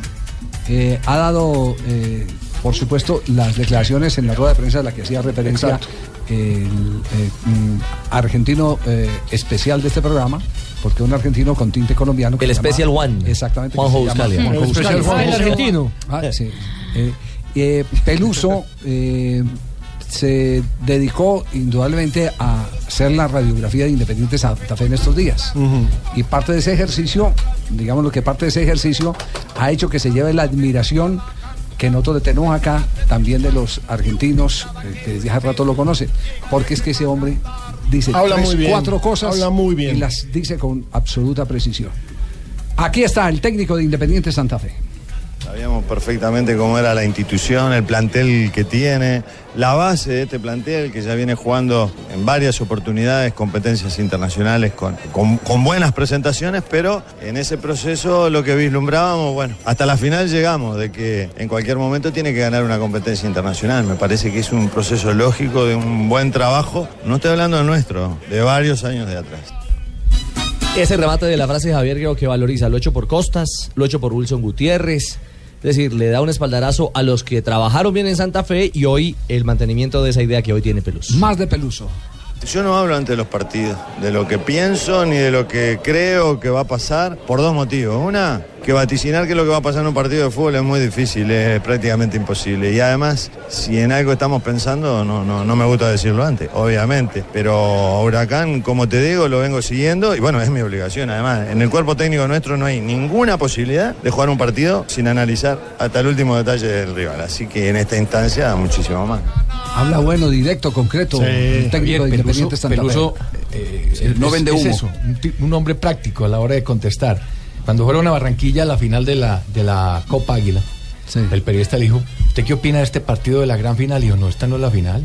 eh, ha dado, eh, por supuesto, las declaraciones en la rueda de prensa a la que hacía referencia Exacto. el eh, mm, argentino eh, especial de este programa, porque un argentino con tinte colombiano. El se llama- Special One. Exactamente. Juanjo Buscalia. Juanjo El Special. Ah, el argentino. Ah, sí. Eh, eh, Peluso eh, se dedicó indudablemente a hacer la radiografía de Independiente Santa Fe en estos días. Y parte de ese ejercicio, digamos lo que parte de ese ejercicio, ha hecho que se lleve la admiración que nosotros le tenemos acá, también de los argentinos, eh, que desde hace rato lo conocen. Porque es que ese hombre dice Habla tres, muy bien, cuatro cosas habla muy bien. y las dice con absoluta precisión. Aquí está el técnico de Independiente Santa Fe. Sabíamos perfectamente cómo era la institución, el plantel que tiene, la base de este plantel que ya viene jugando en varias oportunidades, competencias internacionales con, con- buenas presentaciones, pero en ese proceso lo que vislumbrábamos, bueno, hasta la final llegamos, de que en cualquier momento tiene que ganar una competencia internacional. Me parece que es un proceso lógico de un buen trabajo, no estoy hablando de nuestro, de varios años de atrás. Ese remate de la frase de Javier creo que valoriza. Lo hecho por Costas, lo hecho por Wilson Gutiérrez. Es decir, le da un espaldarazo a los que trabajaron bien en Santa Fe y hoy el mantenimiento de esa idea que hoy tiene Peluso. Más de Peluso. Yo no hablo ante los partidos, de lo que pienso ni de lo que creo que va a pasar, por dos motivos. Una, que vaticinar qué es lo que va a pasar en un partido de fútbol es muy difícil, es prácticamente imposible. Y además, si en algo estamos pensando, no, no, no me gusta decirlo antes, obviamente. Pero Huracán, como te digo, lo vengo siguiendo y bueno, es mi obligación. Además, en el cuerpo técnico nuestro no hay ninguna posibilidad de jugar un partido sin analizar hasta el último detalle del rival. Así que en esta instancia, muchísimo más. Habla bueno, directo, concreto. Sí. Un técnico de Independiente Santa. Peluso, eh, No vende es humo. eso, un, un hombre práctico a la hora de contestar. Cuando fueron a Barranquilla a la final de la, de la Copa Águila, el periodista le dijo, ¿usted qué opina de este partido de la gran final? Y dijo, no, esta no es la final.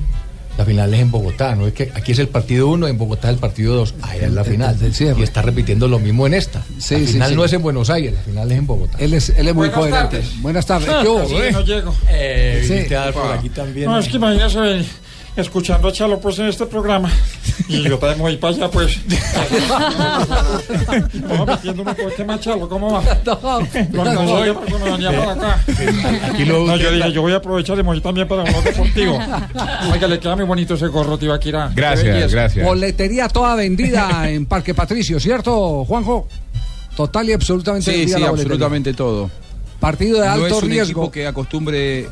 La final es en Bogotá, no es que aquí es el partido 1, en Bogotá es el partido 2. Ahí es la El- final. el y está repitiendo lo mismo en esta. Sí, la final sí. no es en Buenos Aires, la final es en Bogotá. Él es, él es muy Buenas coherente. tardes. Buenas tardes. Ah, ¿Qué hubo, casi eh? no llego. Eh, a dar por aquí también. No, es que imagínese escuchando a Chalo pues en este programa y yo también voy para allá pues. Vamos metiéndome por este machalo, ¿cómo va? No, no. cuando venía para acá. Aquí lo- No, yo dije, yo voy a aprovechar y voy también para un deportivo. Oiga, le queda muy bonito ese gorro, Tibaquira. Boletería toda vendida en Parque Patricio, ¿cierto, Juanjo? Total y absolutamente Sí, vendida sí, la boletería. absolutamente todo. Partido de no alto es un riesgo. equipo que acostumbre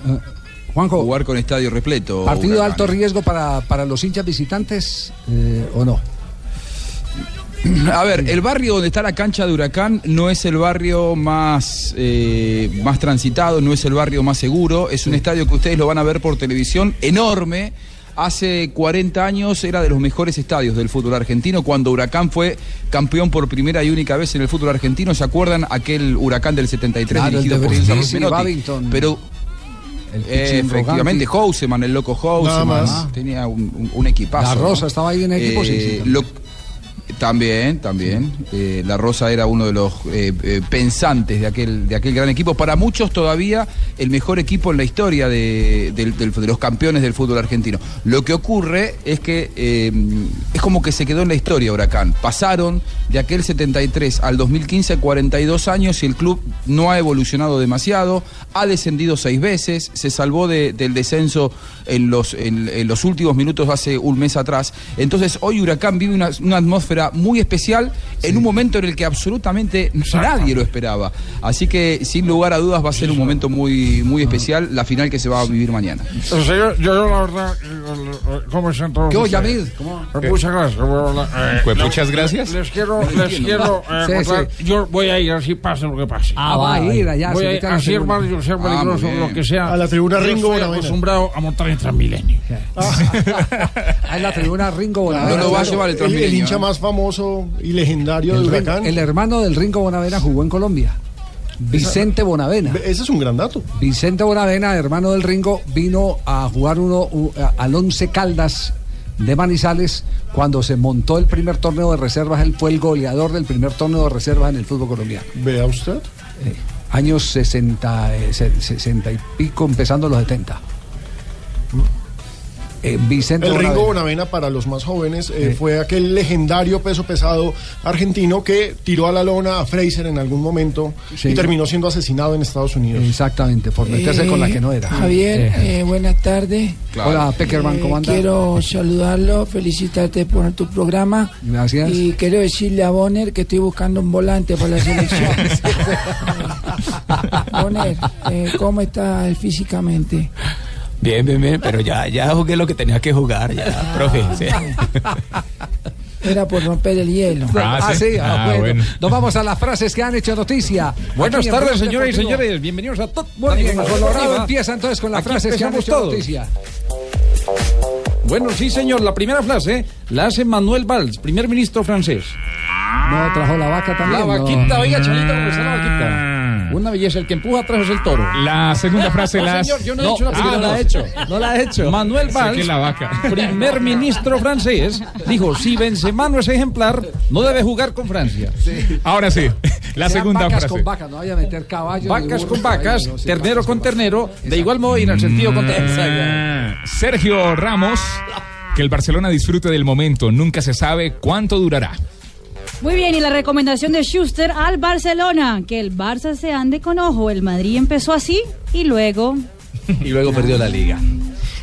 Juanjo, jugar con estadio repleto. ¿Partido de alto riesgo para, para los hinchas visitantes eh, o no? A ver, el barrio donde está la cancha de Huracán no es el barrio más, eh, más transitado, no es el barrio más seguro. Es un estadio que ustedes lo van a ver por televisión, enorme. Hace 40 años era de los mejores estadios del fútbol argentino. Cuando Huracán fue campeón por primera y única vez en el fútbol argentino, ¿se acuerdan aquel Huracán del 73 Claro, el dirigido de por César. Pero El eh, efectivamente. Houseman, el loco Houseman, tenía un, un- un equipazo. La Rosa ¿no? estaba ahí en equipo, sí, sí, también. también. Eh, la Rosa era uno de los eh, eh, pensantes de aquel, de aquel gran equipo. Para muchos todavía el mejor equipo en la historia de, de los campeones del fútbol argentino. Lo que ocurre es que es como que se quedó en la historia Huracán. Pasaron de aquel 73 al 2015 42 años y el club no ha evolucionado demasiado. Ha descendido seis veces, se salvó de- del descenso en los, en los últimos minutos hace un mes atrás. Entonces hoy Huracán vive una, una atmósfera muy especial en un momento en el que absolutamente nadie lo esperaba. Así que sin lugar a dudas va a ser un momento muy, muy especial la final que se va a vivir mañana. O sea, yo, yo, la verdad, ¿cómo están todos? ¿Qué? Yamid? ¿Cómo? Eh, Muchas gracias. eh, Pues muchas gracias. Les quiero, les quiero eh, Sí, contar, yo voy a ir así pase lo que pase. Ah, va a ir allá, Voy a ir a así, hermano, yo sea Ah, peligroso, bien. lo que sea. A la tribuna Ringo estoy acostumbrado a montar en Transmilenio. Ahí en la tribuna Ringo Bonavena. Claro, Claro, claro. el, el hincha ¿eh? más famoso y legendario El, de Ringo- Huracán. el hermano del Ringo Bonavena jugó en Colombia. Vicente Bonavena. Ese es un gran dato. Vicente Bonavena, hermano del Ringo, vino a jugar uno al Once Caldas de Manizales cuando se montó el primer torneo de reservas. Él fue el goleador del primer torneo de reservas en el fútbol colombiano. Vea usted. Años 60, eh, se- 60 y pico, empezando los 70. Eh, Vicente El Ringo Bonavena. Para los más jóvenes, eh, Sí. fue aquel legendario peso pesado argentino que tiró a la lona a Fraser en algún momento Sí. y terminó siendo asesinado en Estados Unidos. Exactamente, por meterse con la que no era. Javier, Eh, eh, buenas tardes. Claro. Hola, Peckerman, Eh, ¿cómo anda? Quiero saludarlo, felicitarte por tu programa. Gracias. Y quiero decirle a Bonner que estoy buscando un volante para la selección. Bonner, eh, ¿cómo está él físicamente? Bien, bien, bien, pero ya, ya jugué lo que tenía que jugar, ya, profe. sí. Era por romper el hielo. Ah, sí, ah, bueno. Nos vamos a las frases que han hecho noticia. Buenas tardes, señoras y señores. Bienvenidos a. Muy bien, Colorado empieza entonces con las Aquí frases que han hecho todos. noticia. Bueno, sí, señor. La primera frase la hace Manuel Valls, primer ministro francés. No, trajo la vaca también. La no. vaquita, oiga, Chalito, ¿cómo está la vaquita? Una belleza, el que empuja atrás es el toro. La segunda frase No, la señor, yo no, he hecho la ah, no la ha hecho, no la ha hecho. Manuel Valls, la vaca. primer ministro francés, dijo, si Benzema no es ejemplar, no debe jugar con Francia. Ahora sí, la segunda vacas frase. con vacas, no vaya a meter caballos. Vacas burros con vacas, no, sí, ternero vacas con ternero, de igual modo y en el sentido contrario. Mm, Sergio Ramos, que el Barcelona disfrute del momento, nunca se sabe cuánto durará. Muy bien, y la recomendación de Schuster al Barcelona, que el Barça se ande con ojo. El Madrid empezó así y luego... y luego perdió la liga.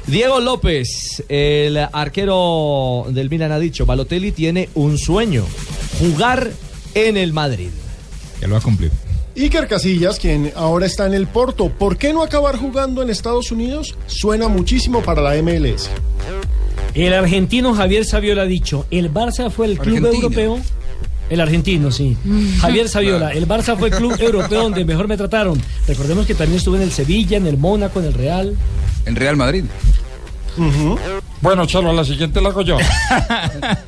Diego López, el arquero del Milan ha dicho, Balotelli tiene un sueño, jugar en el Madrid. Ya lo va a cumplir. Iker Casillas, quien ahora está en el Porto, ¿por qué no acabar jugando en Estados Unidos? Suena muchísimo para la MLS. El argentino Javier Saviola ha dicho, el Barça fue el club europeo. El argentino, sí. Javier Saviola, el Barça fue el club europeo donde mejor me trataron. Recordemos que también estuve en el Sevilla, en el Mónaco, en el Real. En Real Madrid. Bueno, Chalo, a la siguiente la hago yo.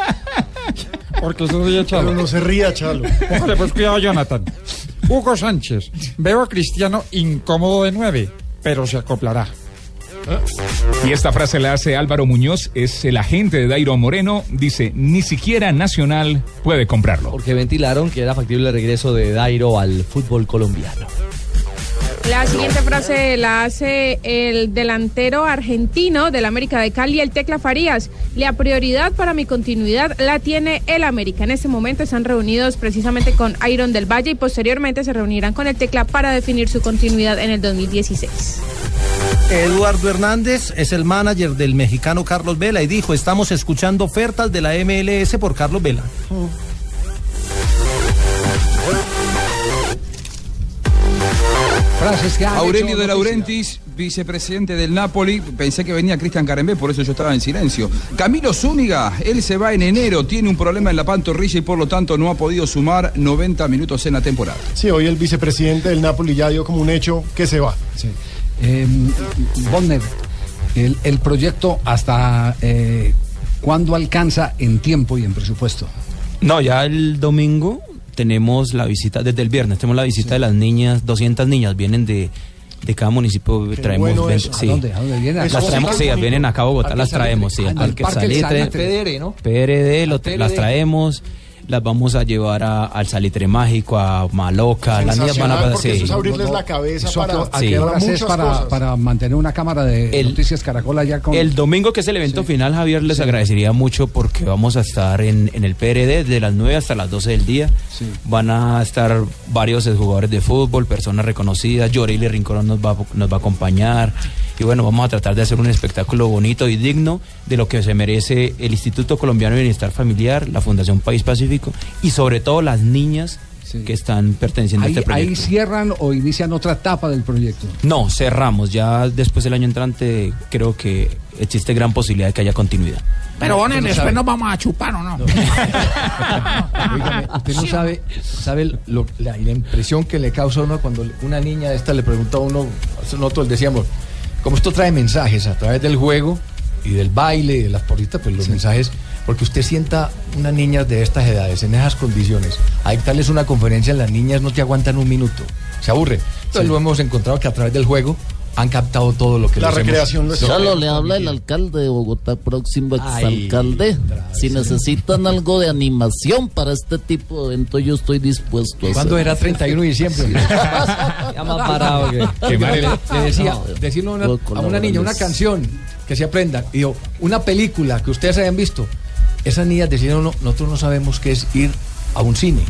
Porque se ríe Chalo. Pero no se ría, Chalo. Póngale pues cuidado, Jonathan. Hugo Sánchez. Veo a Cristiano incómodo de nueve, pero se acoplará. Y esta frase la hace Álvaro Muñoz, es el agente de Dairo Moreno. Dice, ni siquiera Nacional puede comprarlo. Porque ventilaron que era factible el regreso de Dairo al fútbol colombiano. La siguiente frase la hace el delantero argentino del América de Cali, el Tecla Farías. La prioridad para mi continuidad la tiene el América. En este momento están reunidos precisamente con Iron del Valle y posteriormente se reunirán con el Tecla para definir su continuidad en el 2016. Eduardo Hernández es el manager del mexicano Carlos Vela y dijo, estamos escuchando ofertas de la MLS por Carlos Vela. Frases que han Aurelio de noticia. Laurentiis, vicepresidente del Napoli. Pensé que venía Cristian Carembé, por eso yo estaba en silencio. Camilo Zúñiga, él se va en enero, tiene un problema en la pantorrilla y por lo tanto no ha podido sumar 90 minutos en la temporada. Sí, hoy el vicepresidente del Napoli ya dio como un hecho que se va. Sí. Eh, Bonner, el, el proyecto hasta eh, cuándo alcanza en tiempo y en presupuesto. No, ya el domingo tenemos la visita, desde el viernes tenemos la visita de las niñas, 200 niñas vienen de, de cada municipio, traemos bueno 20, eso. ¿A sí. dónde? ¿A dónde vienen? ¿A Las traemos, Bonito? sí, vienen acá a Bogotá, las traemos, sí, al Ah, Salitre, Salitre. ¿no? PRD, lo- PRD. las traemos, las vamos a llevar a- al Salitre Mágico, a Maloca, las niñas van a pasar, sí. eso es abrirles la cabeza ¿Eso a para, qué- a Sí. qué horas es muchas para, cosas. para mantener una cámara de noticias Caracol allá con... El domingo que es el evento final, Javier, les agradecería mucho porque vamos a estar en, en el PRD de las 9 hasta las 12 del día. Sí. Van a estar varios jugadores de fútbol, personas reconocidas. Yorili Rincón nos va, a- nos va a acompañar. Y bueno, vamos a tratar de hacer un espectáculo bonito y digno de lo que se merece el Instituto Colombiano de Bienestar Familiar, la Fundación País Pacífico y sobre todo las niñas que están perteneciendo ahí, a este ahí proyecto. cierran o inician otra etapa del proyecto. No, cerramos. Ya después del año entrante creo que existe gran posibilidad de que haya continuidad. Pero, Bonner, después nos vamos a chupar o no. Usted no sabe, sabe lo- la, la impresión que le causa a uno cuando una niña esta le pregunta a uno, nosotros decíamos, como esto trae mensajes a través del juego y del baile y de las porritas, pues los mensajes, porque usted sienta unas niñas de estas edades, en esas condiciones, a dictarles una conferencia, las niñas no te aguantan un minuto, se aburren. Entonces Sí. lo hemos encontrado que a través del juego han captado todo lo que La hemos- recreación lo- Solo le habla el alcalde de Bogotá, próximo Ay, exalcalde. Si necesitan algo de animación para este tipo de evento, yo estoy dispuesto a ¿Cuándo hacer. era 31 de diciembre? Ya más parado que... Oiga, madre. le, le decía, No, decirle a una, a niña una canción que se aprendan. Y yo, una película que ustedes hayan visto. Esas niñas decían, no, nosotros no sabemos qué es ir a un cine.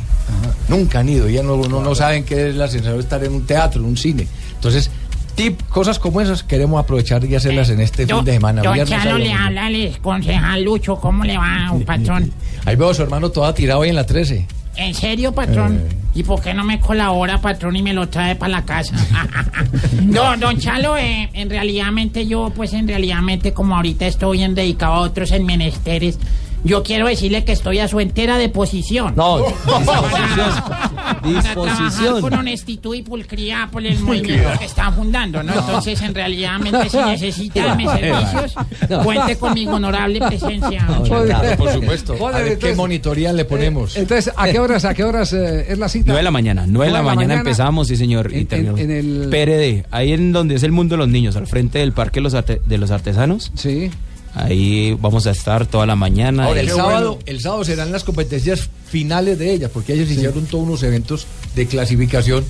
Nunca han ido, ya no, no, no saben qué es la sensación de estar en un teatro, en un cine. Entonces, tip, cosas como esas queremos aprovechar y hacerlas en este fin de semana. Don sábado, le habla al concejal Lucho, ¿cómo le va, patrón? Ahí veo a su hermano toda tirado ahí en la 13. ¿En serio, patrón? Eh. ¿Y por qué no me colabora, patrón, y me lo trae para la casa? no, don Chalo, eh, en realidadmente yo, pues en realidadmente como ahorita estoy en dedicado a otros en menesteres, yo quiero decirle que estoy a su entera deposición. No, Para trabajar con honestitud y pulcría por el movimiento que están fundando, ¿no? Entonces, en realidadmente, si necesitan mis servicios, cuente con mi honorable presencia. Claro, por supuesto. A ver qué monitoría le ponemos. Entonces, ¿a qué horas, a qué horas eh, es la cita? 9 de la mañana, 9 de la mañana empezamos, sí señor. y terminamos. en el- PRD, ahí en donde es el mundo de los niños, al frente del Parque de los, Arte- de los Artesanos. Sí. Ahí vamos a estar toda la mañana. Ahora, el sábado, el sábado serán las competencias finales de ellas, porque ellos hicieron todos unos eventos de clasificación.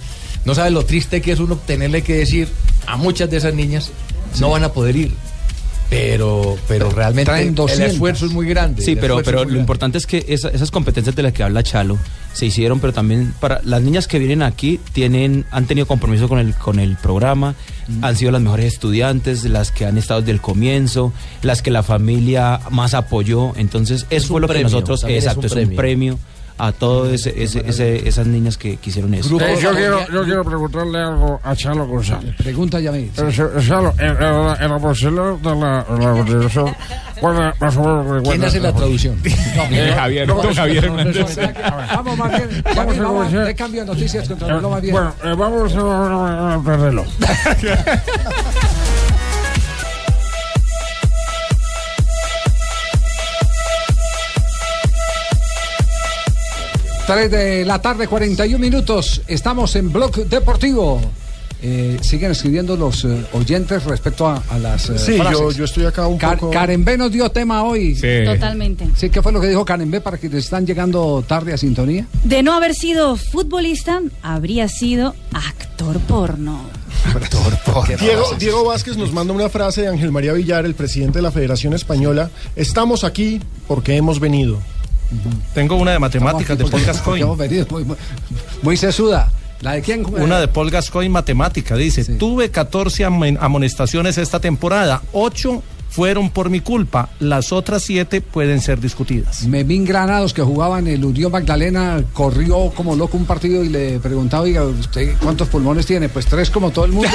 No sabes lo triste que es uno tenerle que decir a muchas de esas niñas, no van a poder ir. Pero, pero realmente Traen el 200. esfuerzo es muy grande. Sí, pero, pero lo grande. importante es que esa- esas competencias de las que habla Chalo se hicieron, pero también para las niñas que vienen aquí tienen, han tenido compromiso con el, con el programa, han sido las mejores estudiantes, las que han estado desde el comienzo, las que la familia más apoyó. Entonces, eso un fue lo premio, que nosotros, también es exacto, un es un premio. A todas esas niñas que quisieron eso. Eh, yo, quiero, yo quiero preguntarle algo a Chalo González. Pregunta ya Eh, Chalo, en, en la, en la parcela de la, de la Constitución, ¿cuál es más o menos? ¿Quién hace la traducción? Eh, Javier, don Javier. Vamos más bien, vamos, vamos, de cambio de noticias contra el reloj más bien. Bueno, eh, vamos a el 3 de la tarde, 41 minutos. Estamos en Blog Deportivo. Eh, siguen escribiendo los eh, oyentes respecto a, a las eh, Sí, frases. yo, yo estoy acá un Car- poco... Karen B nos dio tema hoy. Totalmente. Sí, ¿qué fue lo que dijo Karen B para quienes están llegando tarde a sintonía? De no haber sido futbolista, habría sido actor porno. Diego, Diego Vázquez nos manda una frase de Ángel María Villar, el presidente de la Federación Española. Estamos aquí porque hemos venido. Tengo una de matemáticas de Paul Gascoigne. muy, muy- muy sesuda. ¿La de quién? Una de Paul Gascoigne matemática. Dice, tuve 14 amen- amonestaciones esta temporada. 8 fueron por mi culpa. Las otras 7 pueden ser discutidas. Memín Granados, que jugaba en el Unión Magdalena, corrió como loco un partido y le preguntaba, oiga, ¿usted cuántos pulmones tiene? Pues tres como todo el mundo.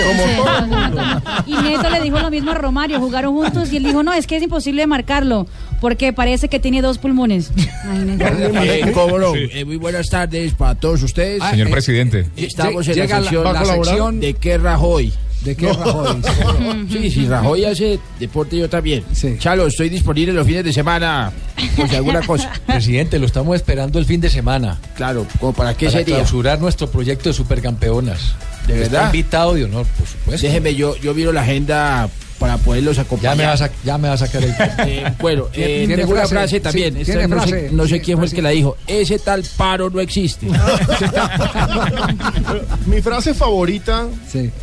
Y Neto le dijo lo mismo a Romario, jugaron juntos y él dijo, no, es que es imposible marcarlo, porque parece que tiene dos pulmones. Ay, Neto. Eh, cómo no. Eh, muy buenas tardes para todos ustedes. Señor presidente. Estamos Lle- en la sección, ¿va a la sección de qué Rajoy. ¿De qué Rajoy? Sí, sí, Rajoy hace deporte yo también. Chalo, estoy disponible los fines de semana. Por si alguna cosa. Presidente, lo estamos esperando el fin de semana. Claro, ¿como para qué para sería? clausurar nuestro proyecto de supercampeonas. ¿De Está verdad? invitado de honor, por supuesto. Déjeme, yo, yo miro la agenda para poderlos Ya acompañar. me, va a ya me va a sacar el... Eh, bueno, eh, ¿Tiene tengo una frase? frase Sí, también. Esta ¿tiene no, sé, frase? no sé Sí, quién fue el que la dijo. Ese tal paro no existe. Mi frase favorita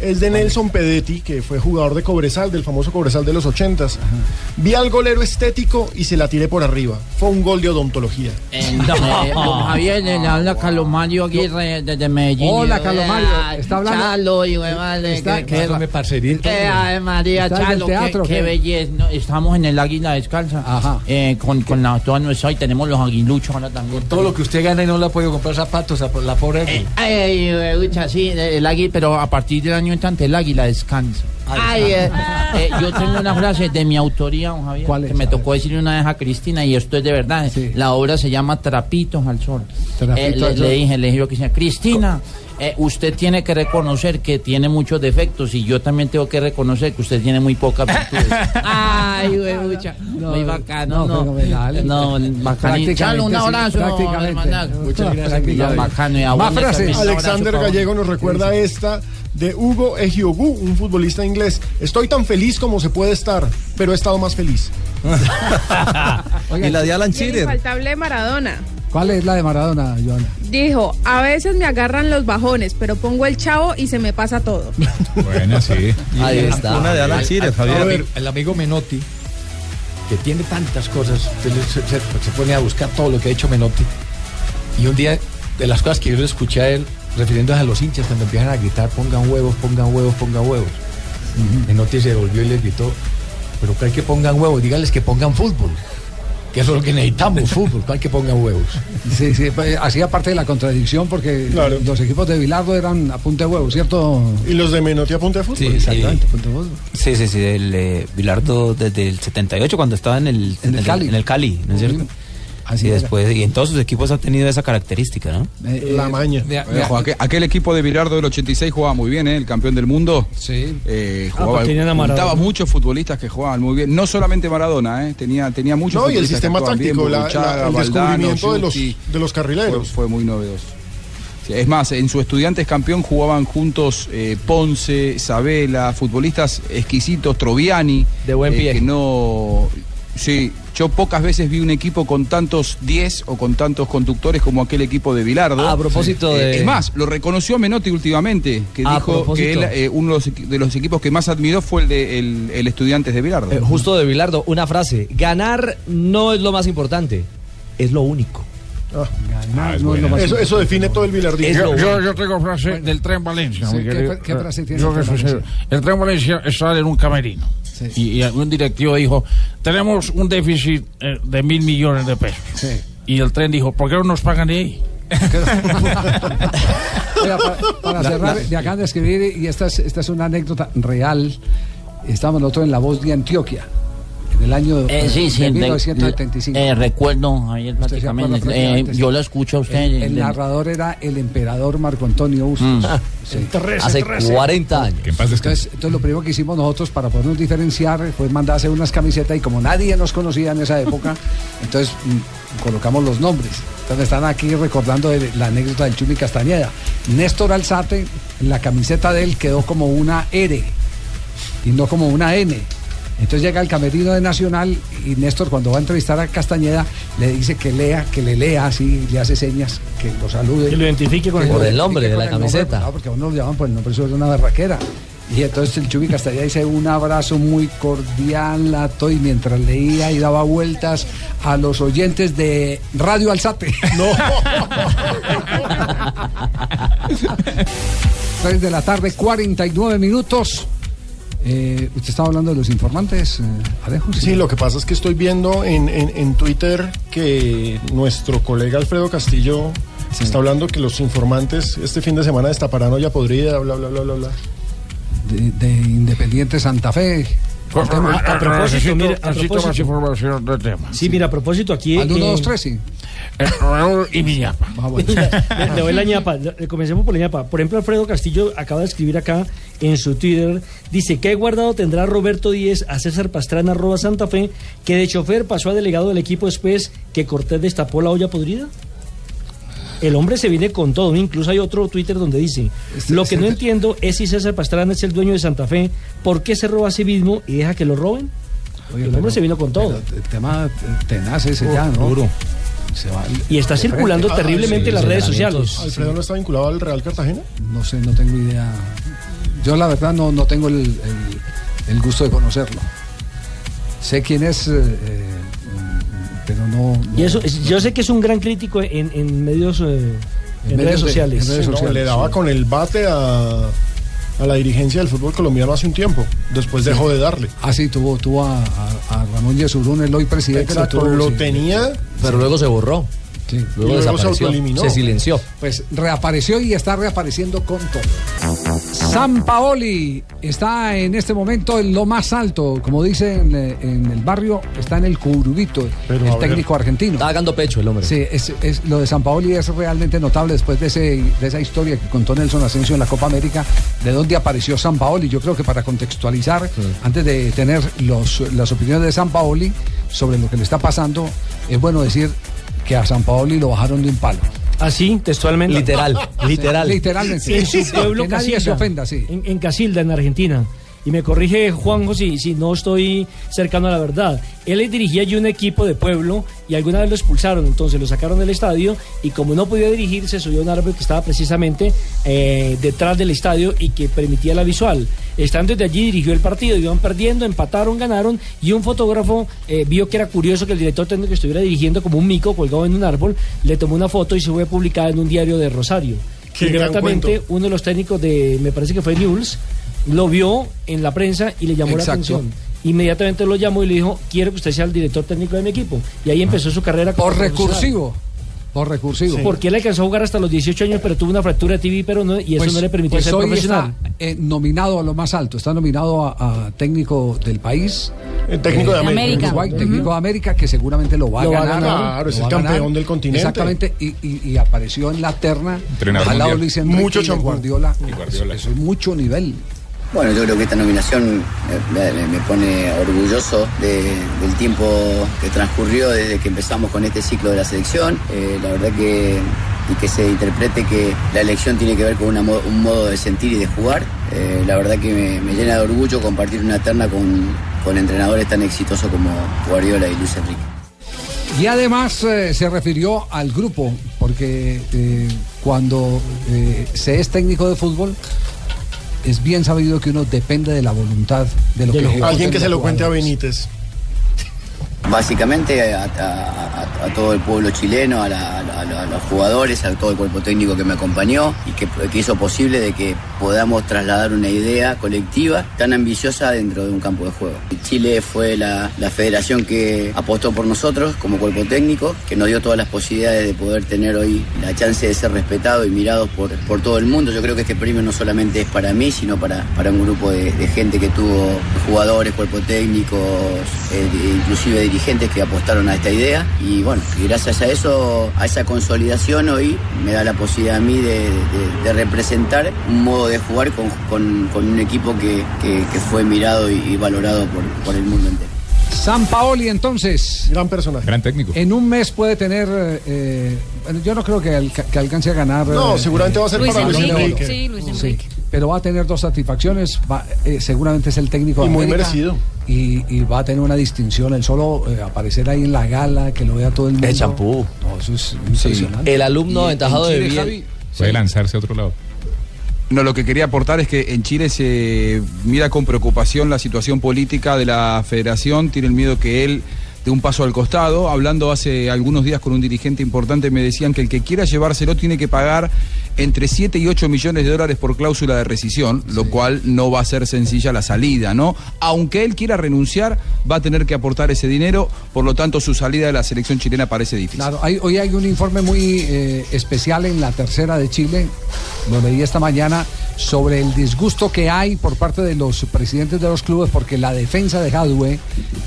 es de Nelson Pedetti, que fue jugador de Cobresal, del famoso Cobresal de los ochentas. Vi al golero estético y se la tiré por arriba. Fue un gol de odontología. Eh, don Javier, le habla Calomario Aguirre desde Medellín. Hola, Calomario. Ay, Está hablando- Chalo, y güey, vale, Está- que- que- que, ay, María ¿Está en el Chalo, qué- teatro, qué, qué? belleza. No, estamos en el Águila Descalza. Eh, con, con la, toda nuestra, y tenemos los aguiluchos ahora también. Todo lo que usted gana y no le ha podido comprar zapatos a la pobre... Ay, ay, ucha, sí, el águila, pero a partir del año entrante el águila descansa. Ay, eh, eh, yo tengo una frase de mi autoría, don Javier, ¿Cuál es? que me tocó decirle una vez a Cristina, y esto es de verdad. La obra se llama Trapitos al Sol. Eh, le, al Sol. le dije, le dije yo que decía, Cristina, eh, usted tiene que reconocer que tiene muchos defectos, y yo también tengo que reconocer que usted tiene muy pocas virtudes. Ay, güey, ucha, muy bacano, no. No. Prácticamente, Chalo, un abrazo, prácticamente. hermanazo. Muchas gracias. Bacano, y a Más frases. Alexander Gallego nos recuerda esta de Hugo Ejiogu, un futbolista inglés. Estoy tan feliz como se puede estar, pero he estado más feliz. y la de Alan Shearer. infaltable Maradona. ¿Cuál es la de Maradona, Joana? Dijo, a veces me agarran los bajones, pero pongo el chavo y se me pasa todo. Bueno, sí. Ahí está. Una de Alan Javier. A ver, el amigo Menotti, que tiene tantas cosas, se, se- se pone a buscar todo lo que ha hecho Menotti. Y un día, de las cosas que yo le escuché a él, refiriéndose a los hinchas, cuando empiezan a gritar, pongan huevos, pongan huevos, pongan huevos. Menotti se volvió y les gritó, pero ¿cuál que pongan huevos? Dígales que pongan fútbol. Que eso es lo que necesitamos, fútbol, ¿cuál que pongan huevos? Sí, sí, pues, hacía parte de la contradicción porque los equipos de Bilardo eran a punta de huevo, ¿cierto? Y los de Menotti a punta de fútbol. Sí, exactamente, sí. punta de fútbol. Sí, sí, sí, el eh, Bilardo desde el 78 cuando estaba en el, En el Cali. En el Cali, ¿no es cierto? Así después, y en todos sus equipos ha tenido esa característica, ¿no? Eh, La maña. Ojo, aquel, aquel equipo de Bilardo del 86 jugaba muy bien, ¿eh? el campeón del mundo. Sí. Eh, Ah, jugaba, tenían a juntaba Maradona. muchos futbolistas que jugaban muy bien. No solamente Maradona, ¿eh? tenía, tenía muchos No, y el sistema bien, táctico, la- el Valdano, descubrimiento de los, de los carrileros. fue muy novedoso. Es más, en su estudiantes campeón jugaban juntos eh, Ponce, Sabela, futbolistas exquisitos, Troviani. De buen eh, pie. que no. Sí, yo pocas veces vi un equipo con tantos 10 o con tantos conductores como aquel equipo de Bilardo. A propósito de- Es más, lo reconoció Menotti últimamente, que A dijo que él, eh, uno de los, equipos que más admiró fue el de el, el Estudiantes de Bilardo. Eh, justo de Bilardo, una frase. Ganar no es lo más importante, es lo único. Ganar no es lo más Eso- eso define todo el bilardismo. Yo, yo, yo tengo frase del tren Valencia. Sí, ¿qué frase tiene Yo el tren. Valencia? El tren Valencia estaba en un camerino. Y, y un directivo dijo, tenemos un déficit eh, de mil millones de pesos. Y el tren dijo, ¿por qué no nos pagan de ahí? Oiga, para, para La- cerrar, la- me acaban de escribir, y esta es, esta es una anécdota real. Estamos nosotros en La Voz de Antioquia, en el año Eh, sí, sí, de de- 1975. eh, recuerdo, Javier, ¿Usted se acuerda prácticamente. eh, yo lo escucho a usted. El, narrador era el emperador Marco Antonio Bustos. Mm. Sí. Hace 40 años. Entonces, entonces lo primero que hicimos nosotros para podernos diferenciar fue mandar a hacer unas camisetas y como nadie nos conocía en esa época, entonces mm, colocamos los nombres. Entonces están aquí recordando la anécdota del Chumi Castañeda. Néstor Alzate, la camiseta de él quedó como una R y no como una N. Entonces llega el camerino de Nacional y Néstor cuando va a entrevistar a Castañeda le dice que lea, que le lea así, le hace señas, que lo salude. Que lo identifique con el- Por el nombre de con la nombre, camiseta. porque a uno lo llaman por el nombre, eso es una berraquera. Y entonces el Chubi Castañeda dice un abrazo muy cordial a todo y mientras leía y daba vueltas a los oyentes de Radio Alzate. No. 3 de la tarde, 49 minutos. Eh, ¿Usted estaba hablando de los informantes, eh, Alejo? Sí, lo que pasa es que estoy viendo en, en- en Twitter que nuestro colega Alfredo Castillo está hablando que los informantes este fin de semana destaparán olla podrida, bla, bla, bla, bla, bla. De, de Independiente Santa Fe. A, a propósito, Necesito- mire, a necesito propósito- más información del tema. Sí, mira, a propósito aquí. Al uno, eh, dos, tres, sí. Raúl y Villapa. le, le doy la ñapa. Le- Comencemos por la ñapa. Por ejemplo, Alfredo Castillo acaba de escribir acá en su Twitter. Dice, ¿qué guardado tendrá Roberto Díez a César Pastrana arroba Santa Fe que de chofer pasó a delegado del equipo después que Cortés destapó la olla podrida? El hombre se viene con todo. Incluso hay otro Twitter donde dice, Este- lo que este- no entiendo es si César Pastrana es el dueño de Santa Fe, ¿por qué se roba a sí mismo y deja que lo roben? Oye, el hombre pero- se vino con todo. El tema tenaz ese ya, ¿no? duro. Se va al- Y está frente. circulando terriblemente en las redes sociales. ¿Alfredo no está vinculado al Real Cartagena? No sé, no tengo idea. Yo la verdad no, no tengo el, el- el gusto de conocerlo. Sé quién es, eh, eh, pero no... no- Y eso, es- yo sé que es un gran crítico en, en medios, eh, en, redes de- sociales. Sí, no, le daba con el bate a, a la dirigencia del fútbol colombiano hace un tiempo. Después dejó de darle. Ah, sí, tuvo, tuvo a, a- a Ramón Yesurún, el hoy presidente. Exacto, tuvo, lo sí. tenía. Pero luego se borró. Sí. Luego, desapareció. Se, silenció. Pues reapareció y está reapareciendo con todo. San Paoli está en este momento en lo más alto, como dicen eh, en el barrio, está en el curubito, el técnico argentino. Está dando pecho el hombre. Sí, es, es- lo de San Paoli es realmente notable después de, ese, de esa historia que contó Nelson Asensio en la Copa América, de dónde apareció San Paoli. Yo creo que para contextualizar, antes de tener los, las opiniones de San Paoli sobre lo que le está pasando, es bueno decir que a San Paoli lo bajaron de un palo. Así, textualmente. Literal, literal. Literalmente. En su pueblo que nadie Casilda, se ofenda, sí. En, en Casilda, en Argentina. Y me corrige Juanjo si, si no estoy cercano a la verdad. Él dirigía allí un equipo de pueblo y alguna vez lo expulsaron, entonces lo sacaron del estadio y como no podía dirigir, se subió a un árbol que estaba precisamente eh, detrás del estadio y que permitía la visual. Estando desde allí dirigió el partido, iban perdiendo, empataron, ganaron y un fotógrafo eh, vio que era curioso que el director técnico estuviera dirigiendo como un mico colgado en un árbol, le tomó una foto y se fue publicada en un diario de Rosario. Qué uno de los técnicos de, me parece que fue News, lo vio en la prensa y le llamó Exacto. la atención. Inmediatamente lo llamó y le dijo, quiero que usted sea el director técnico de mi equipo. Y ahí empezó su carrera como Por profesional. recursivo. Por recursivo. Porque él alcanzó a jugar hasta los 18 años, pero tuvo una fractura de TV, pero no, y eso Pues- no le permitió pues ser hoy profesional. Está, eh, nominado a lo más alto, está nominado a, a técnico del país. El técnico de América. Uruguay, Ujú. técnico de América, que seguramente lo va Lo a va a ganar. Claro, es el ganar. campeón del continente. Exactamente, y, y- y apareció en la terna Entrenador al lado de mundial. Luis Enrique Mucho y de champú. Guardiola. Y Guardiola. Eso es mucho nivel. Bueno, yo creo que esta nominación eh, me, pone orgulloso de- del tiempo que transcurrió desde que empezamos con este ciclo de la selección. Eh, la verdad que y que se interprete que la elección tiene que ver con un modo de sentir y de jugar. Eh, la verdad que me, llena de orgullo compartir una terna con, con entrenadores tan exitosos como Guardiola y Luis Enrique. Y además se refirió al grupo, porque cuando se es técnico de fútbol, es bien sabido que uno depende de la voluntad de lo que ejecutan Alguien que se lo cuente a. Benítez. Básicamente a, todo el pueblo chileno, a, los jugadores, a todo el cuerpo técnico que me acompañó y que, hizo posible de que podamos trasladar una idea colectiva tan ambiciosa dentro de un campo de juego. Chile fue la, federación que apostó por nosotros como cuerpo técnico, que nos dio todas las posibilidades de poder tener hoy la chance de ser respetados y mirados por, todo el mundo. Yo creo que este premio no solamente es para mí, sino para, para un grupo de, gente que tuvo jugadores, cuerpo técnicos, eh, inclusive dirigentes que apostaron a esta idea. Y bueno, y gracias a eso, a esa consolidación hoy me da la posibilidad a mí de, de- de representar un modo de jugar con, con- con un equipo que, que- que fue mirado y, y valorado por, por el mundo entero. San Paoli entonces. Gran personaje. Gran técnico. En un mes puede tener, eh, bueno, yo no creo que, alca- que alcance a ganar. No, eh, seguramente va a ser Luis para Luis Enrique. Enrique. Sí, Luis Sí, Enrique. Pero va a tener dos satisfacciones. va- eh, seguramente es el técnico de Y muy América, merecido. Y, y va a tener una distinción. El solo eh, aparecer ahí en la gala, que lo vea todo el mundo. El champú. No, eso es impresionante. El alumno aventajado de. Javi, Puede lanzarse a otro lado. No, lo que quería aportar es que en Chile se mira con preocupación la situación política de la federación, tiene el miedo que él dé un paso al costado. Hablando hace algunos días con un dirigente importante, me decían que el que quiera llevárselo tiene que pagar entre 7 y 8 millones de dólares por cláusula de rescisión, lo cual no va a ser sencilla la salida, ¿no? Aunque él quiera renunciar, va a tener que aportar ese dinero, por lo tanto su salida de la selección chilena parece difícil. Claro, hay- hoy hay un informe muy eh, especial en la tercera de Chile, lo leí esta mañana, sobre el disgusto que hay por parte de los presidentes de los clubes porque la defensa de Hadwe,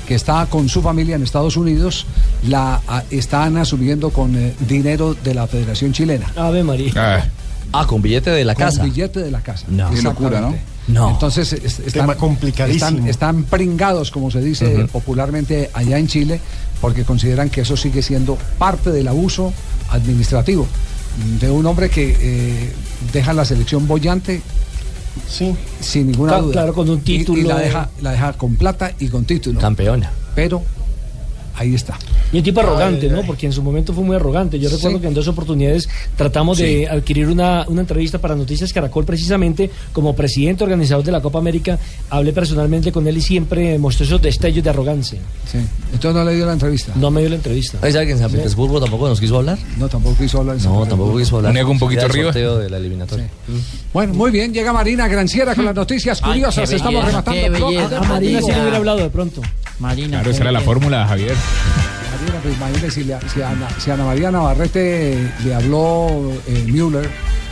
que está con su familia en Estados Unidos, la a- están asumiendo con eh, dinero de la Federación Chilena. Ave María. Ah, Ah, con billete de la Con casa. billete de la casa. No. Qué locura, ¿no? No. Entonces es- están, Tema complicadísimo. Están, están pringados, como se dice popularmente allá en Chile, porque consideran que eso sigue siendo parte del abuso administrativo de un hombre que eh, deja la selección bollante Sí. sin ninguna Claro, duda. claro, con un Y- Y, título. la, deja, la deja con plata y con título. Campeona. Pero ahí está. Y un tipo arrogante, Ay, ¿no? ay. Porque en su momento fue muy arrogante. Yo Sí. recuerdo que en dos oportunidades tratamos de adquirir una, una entrevista para Noticias Caracol precisamente como presidente organizador de la Copa América. Hablé personalmente con él y siempre mostró esos destellos de arrogancia. Sí. Entonces no le dio la entrevista. No me dio la entrevista. ¿Hay alguien en San Petersburgo tampoco nos quiso hablar? No, tampoco quiso hablar. en San No, tampoco quiso hablar. Un poquito arriba. sorteo de la eliminatoria. Bueno, muy bien. Llega Marina Granciera con las noticias curiosas. Estamos rematando. Marina sí le hubiera hablado de pronto. Marina. claro, qué esa era la fórmula, Javier. Marina, pues imagínese si, le- si Ana, si Ana María Navarrete le habló eh, Müller.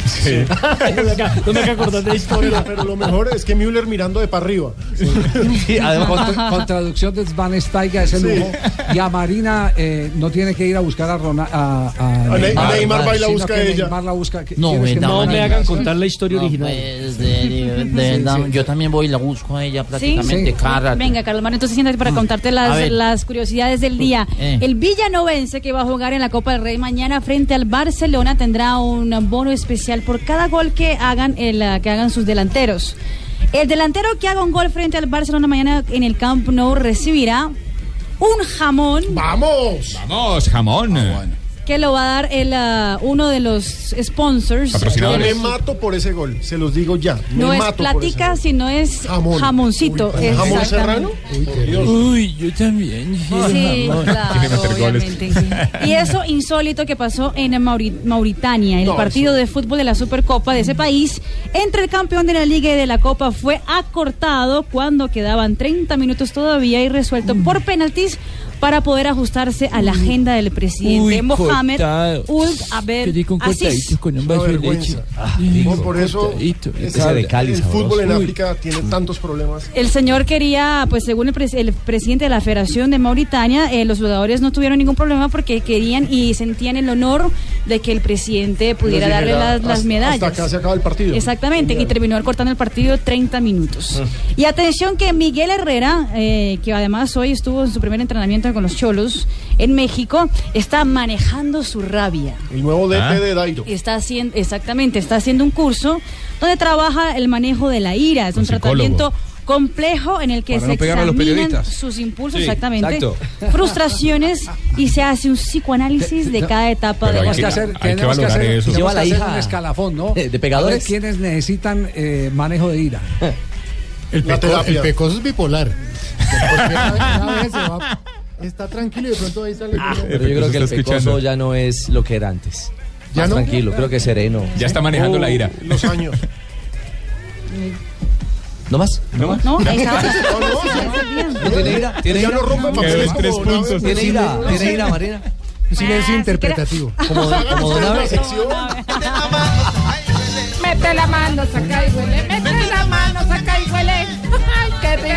Sí. no me acaba no me acaba de acordar de la historia. Pero, lo mejor es que Müller mirando de para arriba. Sí, además, con, con traducción de Van Steiger es el Sí. lujo. Y a Marina eh, no tiene que ir a buscar a, Rona- a, a A Ne- a Neymar va y la busca que ella. Neymar la busca. ¿Qué- No, que verdad, No me hagan contar la historia No, original. pues, de- de- de- Sí, da- sí. Yo también voy y la busco a ella prácticamente. Venga, Carlos Mario, entonces siéntate para contarte A las, ver. las curiosidades del día. Eh. El Villanovense que va a jugar en la Copa del Rey mañana frente al Barcelona tendrá un bono especial por cada gol que hagan el, ah, que hagan sus delanteros. El delantero que haga un gol frente al Barcelona mañana en el Camp Nou recibirá un jamón ¡Vamos! Vamos, jamón. Que lo va a dar el, ah, uno de los sponsors. Yo Patrocinadores. me mato por ese gol, se los digo ya. Me No es mato por ese platica, sino es Jamón. jamoncito. Uy, ¿Jamón serrano? Uy, yo también. Sí, claro, Quiere meter goles. obviamente. Y eso insólito que pasó en Mauri- Mauritania, el No, partido de fútbol de la Supercopa de ese país, entre el campeón de la Liga y de la Copa fue acortado cuando quedaban 30 minutos todavía y resuelto por penaltis para poder ajustarse a la agenda del presidente Uy, Mohamed cortado. Uld di con un vaso de leche. Ah, Digo, por eso cortadito. es- Ese de Cali, el sabroso. fútbol en Uy. África tiene tantos problemas. El señor quería, pues según el, pres- el presidente de la Federación de Mauritania, eh, los jugadores no tuvieron ningún problema porque querían y sentían el honor de que el presidente pudiera Les darle las, las hasta- medallas. Hasta acá se acaba el partido. Exactamente, y terminó cortando el partido 30 minutos. Y atención que Miguel Herrera, eh, que además hoy estuvo en su primer entrenamiento con los Cholos en México, está manejando su rabia. El nuevo DT Ah. de Dairo. Está haciendo, exactamente, está haciendo un curso donde trabaja el manejo de la ira. Es un tratamiento complejo en el que Para se no examinan sus impulsos, Sí, exactamente, exacto. frustraciones y se hace un psicoanálisis de cada etapa de la vida. hacer, tenemos que hacer, tenemos Lleva que la hacer hija un escalafón, ¿no? de- de pegadores. A ver ¿Quiénes necesitan eh, manejo de ira? El, peco- el pecoso es bipolar. Porque una vez- una vez se va- está tranquilo y de pronto ahí sale. Ah, Pero yo creo que el pecoso ya no es lo que era antes. ¿Ya Más no? tranquilo, creo que es sereno. Ya está manejando la ira. Los años. ¿No más? ¿No más? No, está. ¿No tiene ira? ¿Tiene Ya ira? no rompe papeles tres puntos. ¿Tiene ira? ¿Tiene ira, Marina? Un silencio interpretativo. Como, como una vez. Mete la mano, saca y huele. Mete la mano, saca y huele. Ay, qué rico.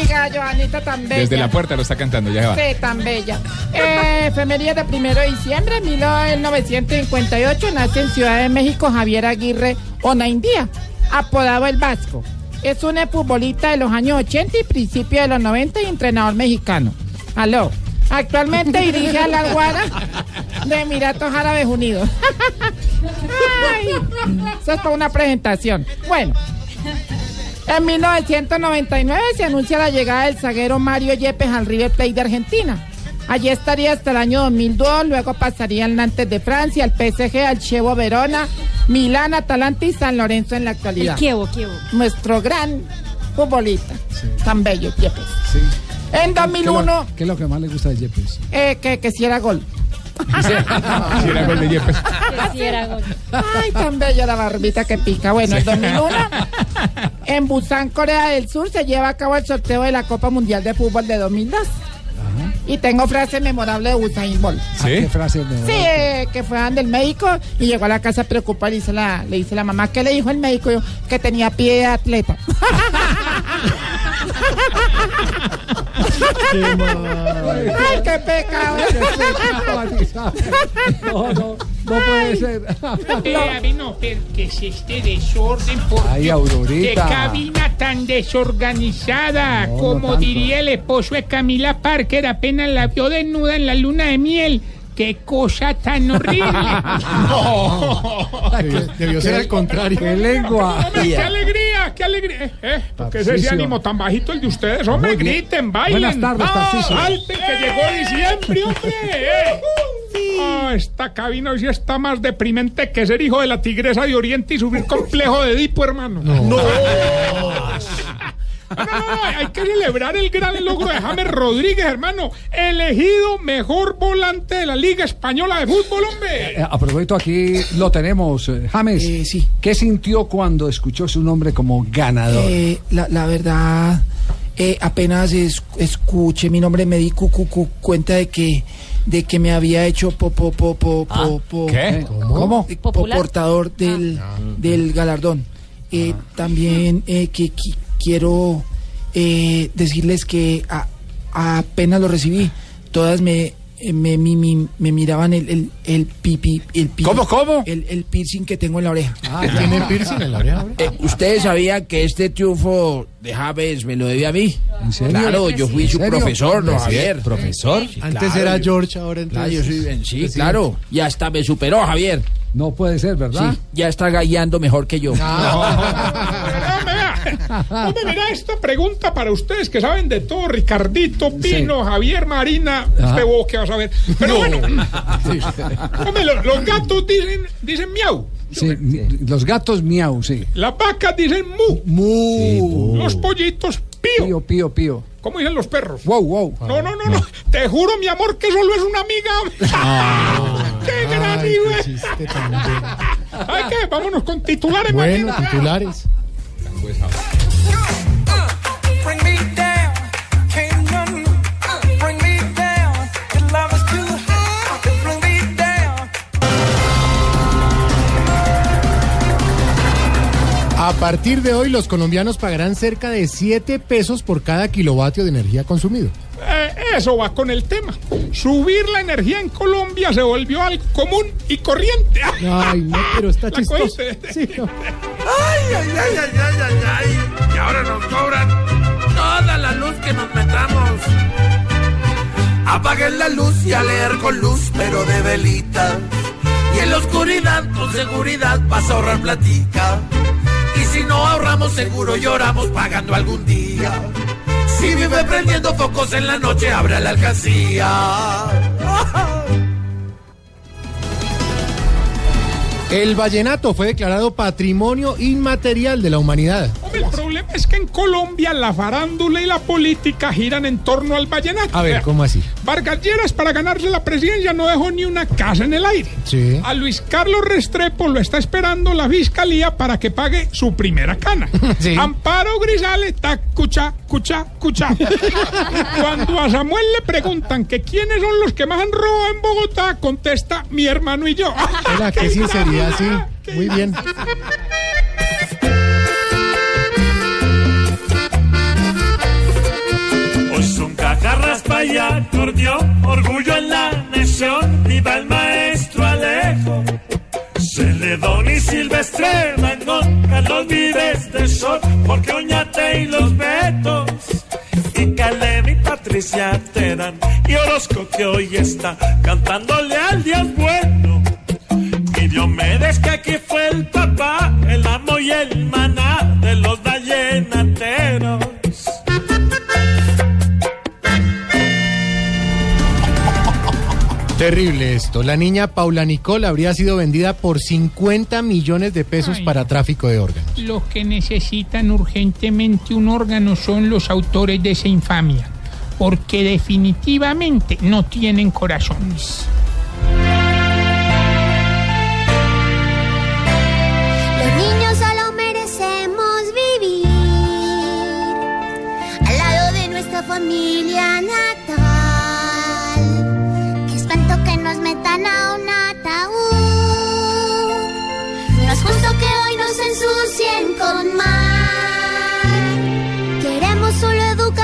Oiga, Joanita, tan bella. Desde la puerta lo está cantando, ya va. Sí, tan bella. Eh, efemería de primero de diciembre de 1958 nace en Ciudad de México Javier Aguirre Onaindía, apodado El Vasco. Es un futbolista de los años 80 y principios de los 90 y entrenador mexicano. Aló. Actualmente dirige a la Guara de Emiratos Árabes Unidos. Ay, eso es para una presentación. Bueno, en 1999 se anuncia la llegada del zaguero Mario Yepes al River Plate de Argentina. Allí estaría hasta el año 2002, luego pasaría al Nantes de Francia, al PSG, al Chievo Verona, Milán, Atalanta y San Lorenzo en la El actualidad. Kievo, Kievo. Nuestro gran futbolista, tan bello Yepes. Sí. En ¿Qué es, 2001, lo, qué es lo que más le gusta de Yepes? eh, que, que si era gol. Si era gol de Yepes. Ay, tan bella la barbita que pica. Bueno, en 2001, en Busan, Corea del Sur, se lleva a cabo el sorteo de la Copa Mundial de Fútbol de 2002. Y tengo frase memorable de Usain Bolt. ¿Ah, ¿Qué frase me Sí, eh, que fue del médico y llegó a la casa preocupada y dice la, le dice la mamá, ¿qué le dijo el médico? Yo, que tenía pie de atleta. Ay, qué pecado. No, no, no puede ser. Eh, a ver, no, pero que es este desorden? ¿Por Ay, qué? Aurorita. Qué cabina tan desorganizada. No, no Como tanto. diría el esposo de Camila Parker, apenas la vio desnuda en la luna de miel. ¡Qué cosa tan horrible! Debió- Debió ser al contrario. ¡Qué lengua! ¡Qué alegría! ¡Qué alegría! Eh, eh, ¿Por qué es ese ánimo tan bajito el de ustedes? ¡Hombre, griten, bailen! Buenas tardes, ¡Ah. ¡Salten, que llegó diciembre, hombre! eh! Ah, esta cabina hoy sí está más deprimente que ser hijo de la tigresa de Oriente y sufrir complejo de Edipo, hermano. No. No, no, no, hay que celebrar el gran logro de James Rodríguez, hermano. Elegido mejor volante de la Liga Española de Fútbol, hombre. Eh, A propósito, aquí lo tenemos. eh, James, sí. ¿qué sintió cuando escuchó su nombre como ganador? Eh, la, la verdad, eh, apenas es- escuché mi nombre me di cu, cu- cu- cuenta de que de que me había hecho po, po, po, po, po, po- ¿Qué? eh, ¿Cómo? po- portador del, del galardón. Eh, También eh, que, qui- quiero eh, decirles que a- apenas lo recibí, todas me eh, me, mi- mi- me miraban el, el, el pipi, el pi- ¿Cómo, cómo? El, el piercing que tengo en la oreja. ¿Tiene piercing en la oreja ahora? Eh, ¿Ustedes sabían que este triunfo de James me lo debía a mí? ¿En serio? Claro, yo fui ¿En su serio? profesor, ¿no, ¿En Javier? ¿Profesor? Sí, Antes claro, era yo- George, ahora Claro, entonces. yo soy, sí, presidente. claro. Y hasta me superó, Javier. No puede ser, ¿verdad? Sí, ya está gallando mejor que yo. Hombre, Hombre, mira esta pregunta para ustedes que saben de todo, Ricardito, Pino, Javier, Marina, Ajá. este vos que vas a ver. Pero bueno, hombre, lo- los, gatos dicen, dicen miau, Sí, los gatos miau, sí. las vacas dicen mu, Mu. los pollitos pío. Pío, pío, pío. ¿Cómo dicen los perros? Wow, wow. No, no, no, no. Te juro, mi amor, que solo es una amiga. ¡Qué gran Ay, nivel! qué chiste tan bueno. ¿Ay qué? Vámonos con titulares, Bueno, Marina. titulares. A partir de hoy, los colombianos pagarán cerca de 7 pesos por cada kilovatio de energía consumido. Eh, eso va con el tema. Subir la energía en Colombia se volvió algo común y corriente. Ay, no, pero está ¿La chistoso. Sí, no. Ay, ay, ay, ay, ay, ay, ay. Y ahora nos cobran toda la luz que nos metamos. Apaguen la luz y a leer con luz, pero de velita. Y en la oscuridad, con seguridad, vas a ahorrar platica. Si no ahorramos seguro lloramos pagando algún día. Si vive prendiendo focos en la noche, abra la alcancía. El vallenato fue declarado patrimonio inmaterial de la humanidad. Hombre, el problema es que en Colombia la farándula y la política giran en torno al vallenato. A ver, ¿cómo así? Vargas Lleras para ganarse la presidencia no dejó ni una casa en el aire. Sí. A Luis Carlos Restrepo lo está esperando la fiscalía para que pague su primera cana. Sí. Amparo Grisales está cucha, cucha, cucha. Cuando a Samuel le preguntan que quiénes son los que más han robado en Bogotá, contesta mi hermano y yo. Era qué sinceridad, sí. Muy bien. Para allá, acordeón, orgullo en la nación, viva el maestro Alejo. Celedón y Silvestre, Mangón, Carlos Vives de Sol, porque Oñate y los Betos, y Caleb y Patricia Terán, y Orozco que hoy está cantándole al Dios bueno. Y Diomedes que aquí fue el papá, el amo y el maná de los Terrible esto. La niña Paula Nicole habría sido vendida por 50 millones de pesos Ay. para tráfico de órganos. Los que necesitan urgentemente un órgano son los autores de esa infamia, porque definitivamente no tienen corazones.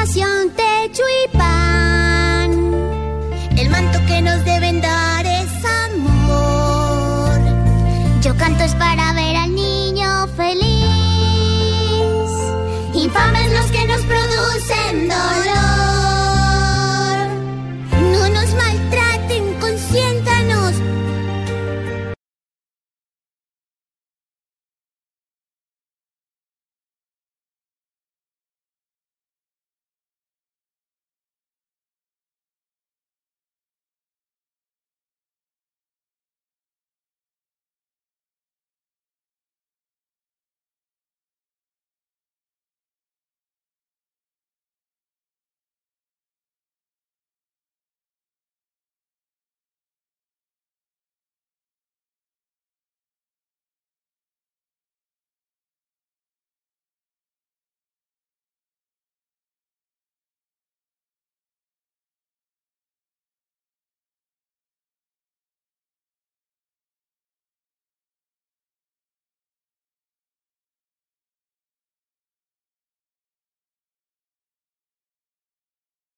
Techo y. El manto que nos deben dar es amor. Yo canto es para ver al niño feliz. Infames los que nos producen dolor.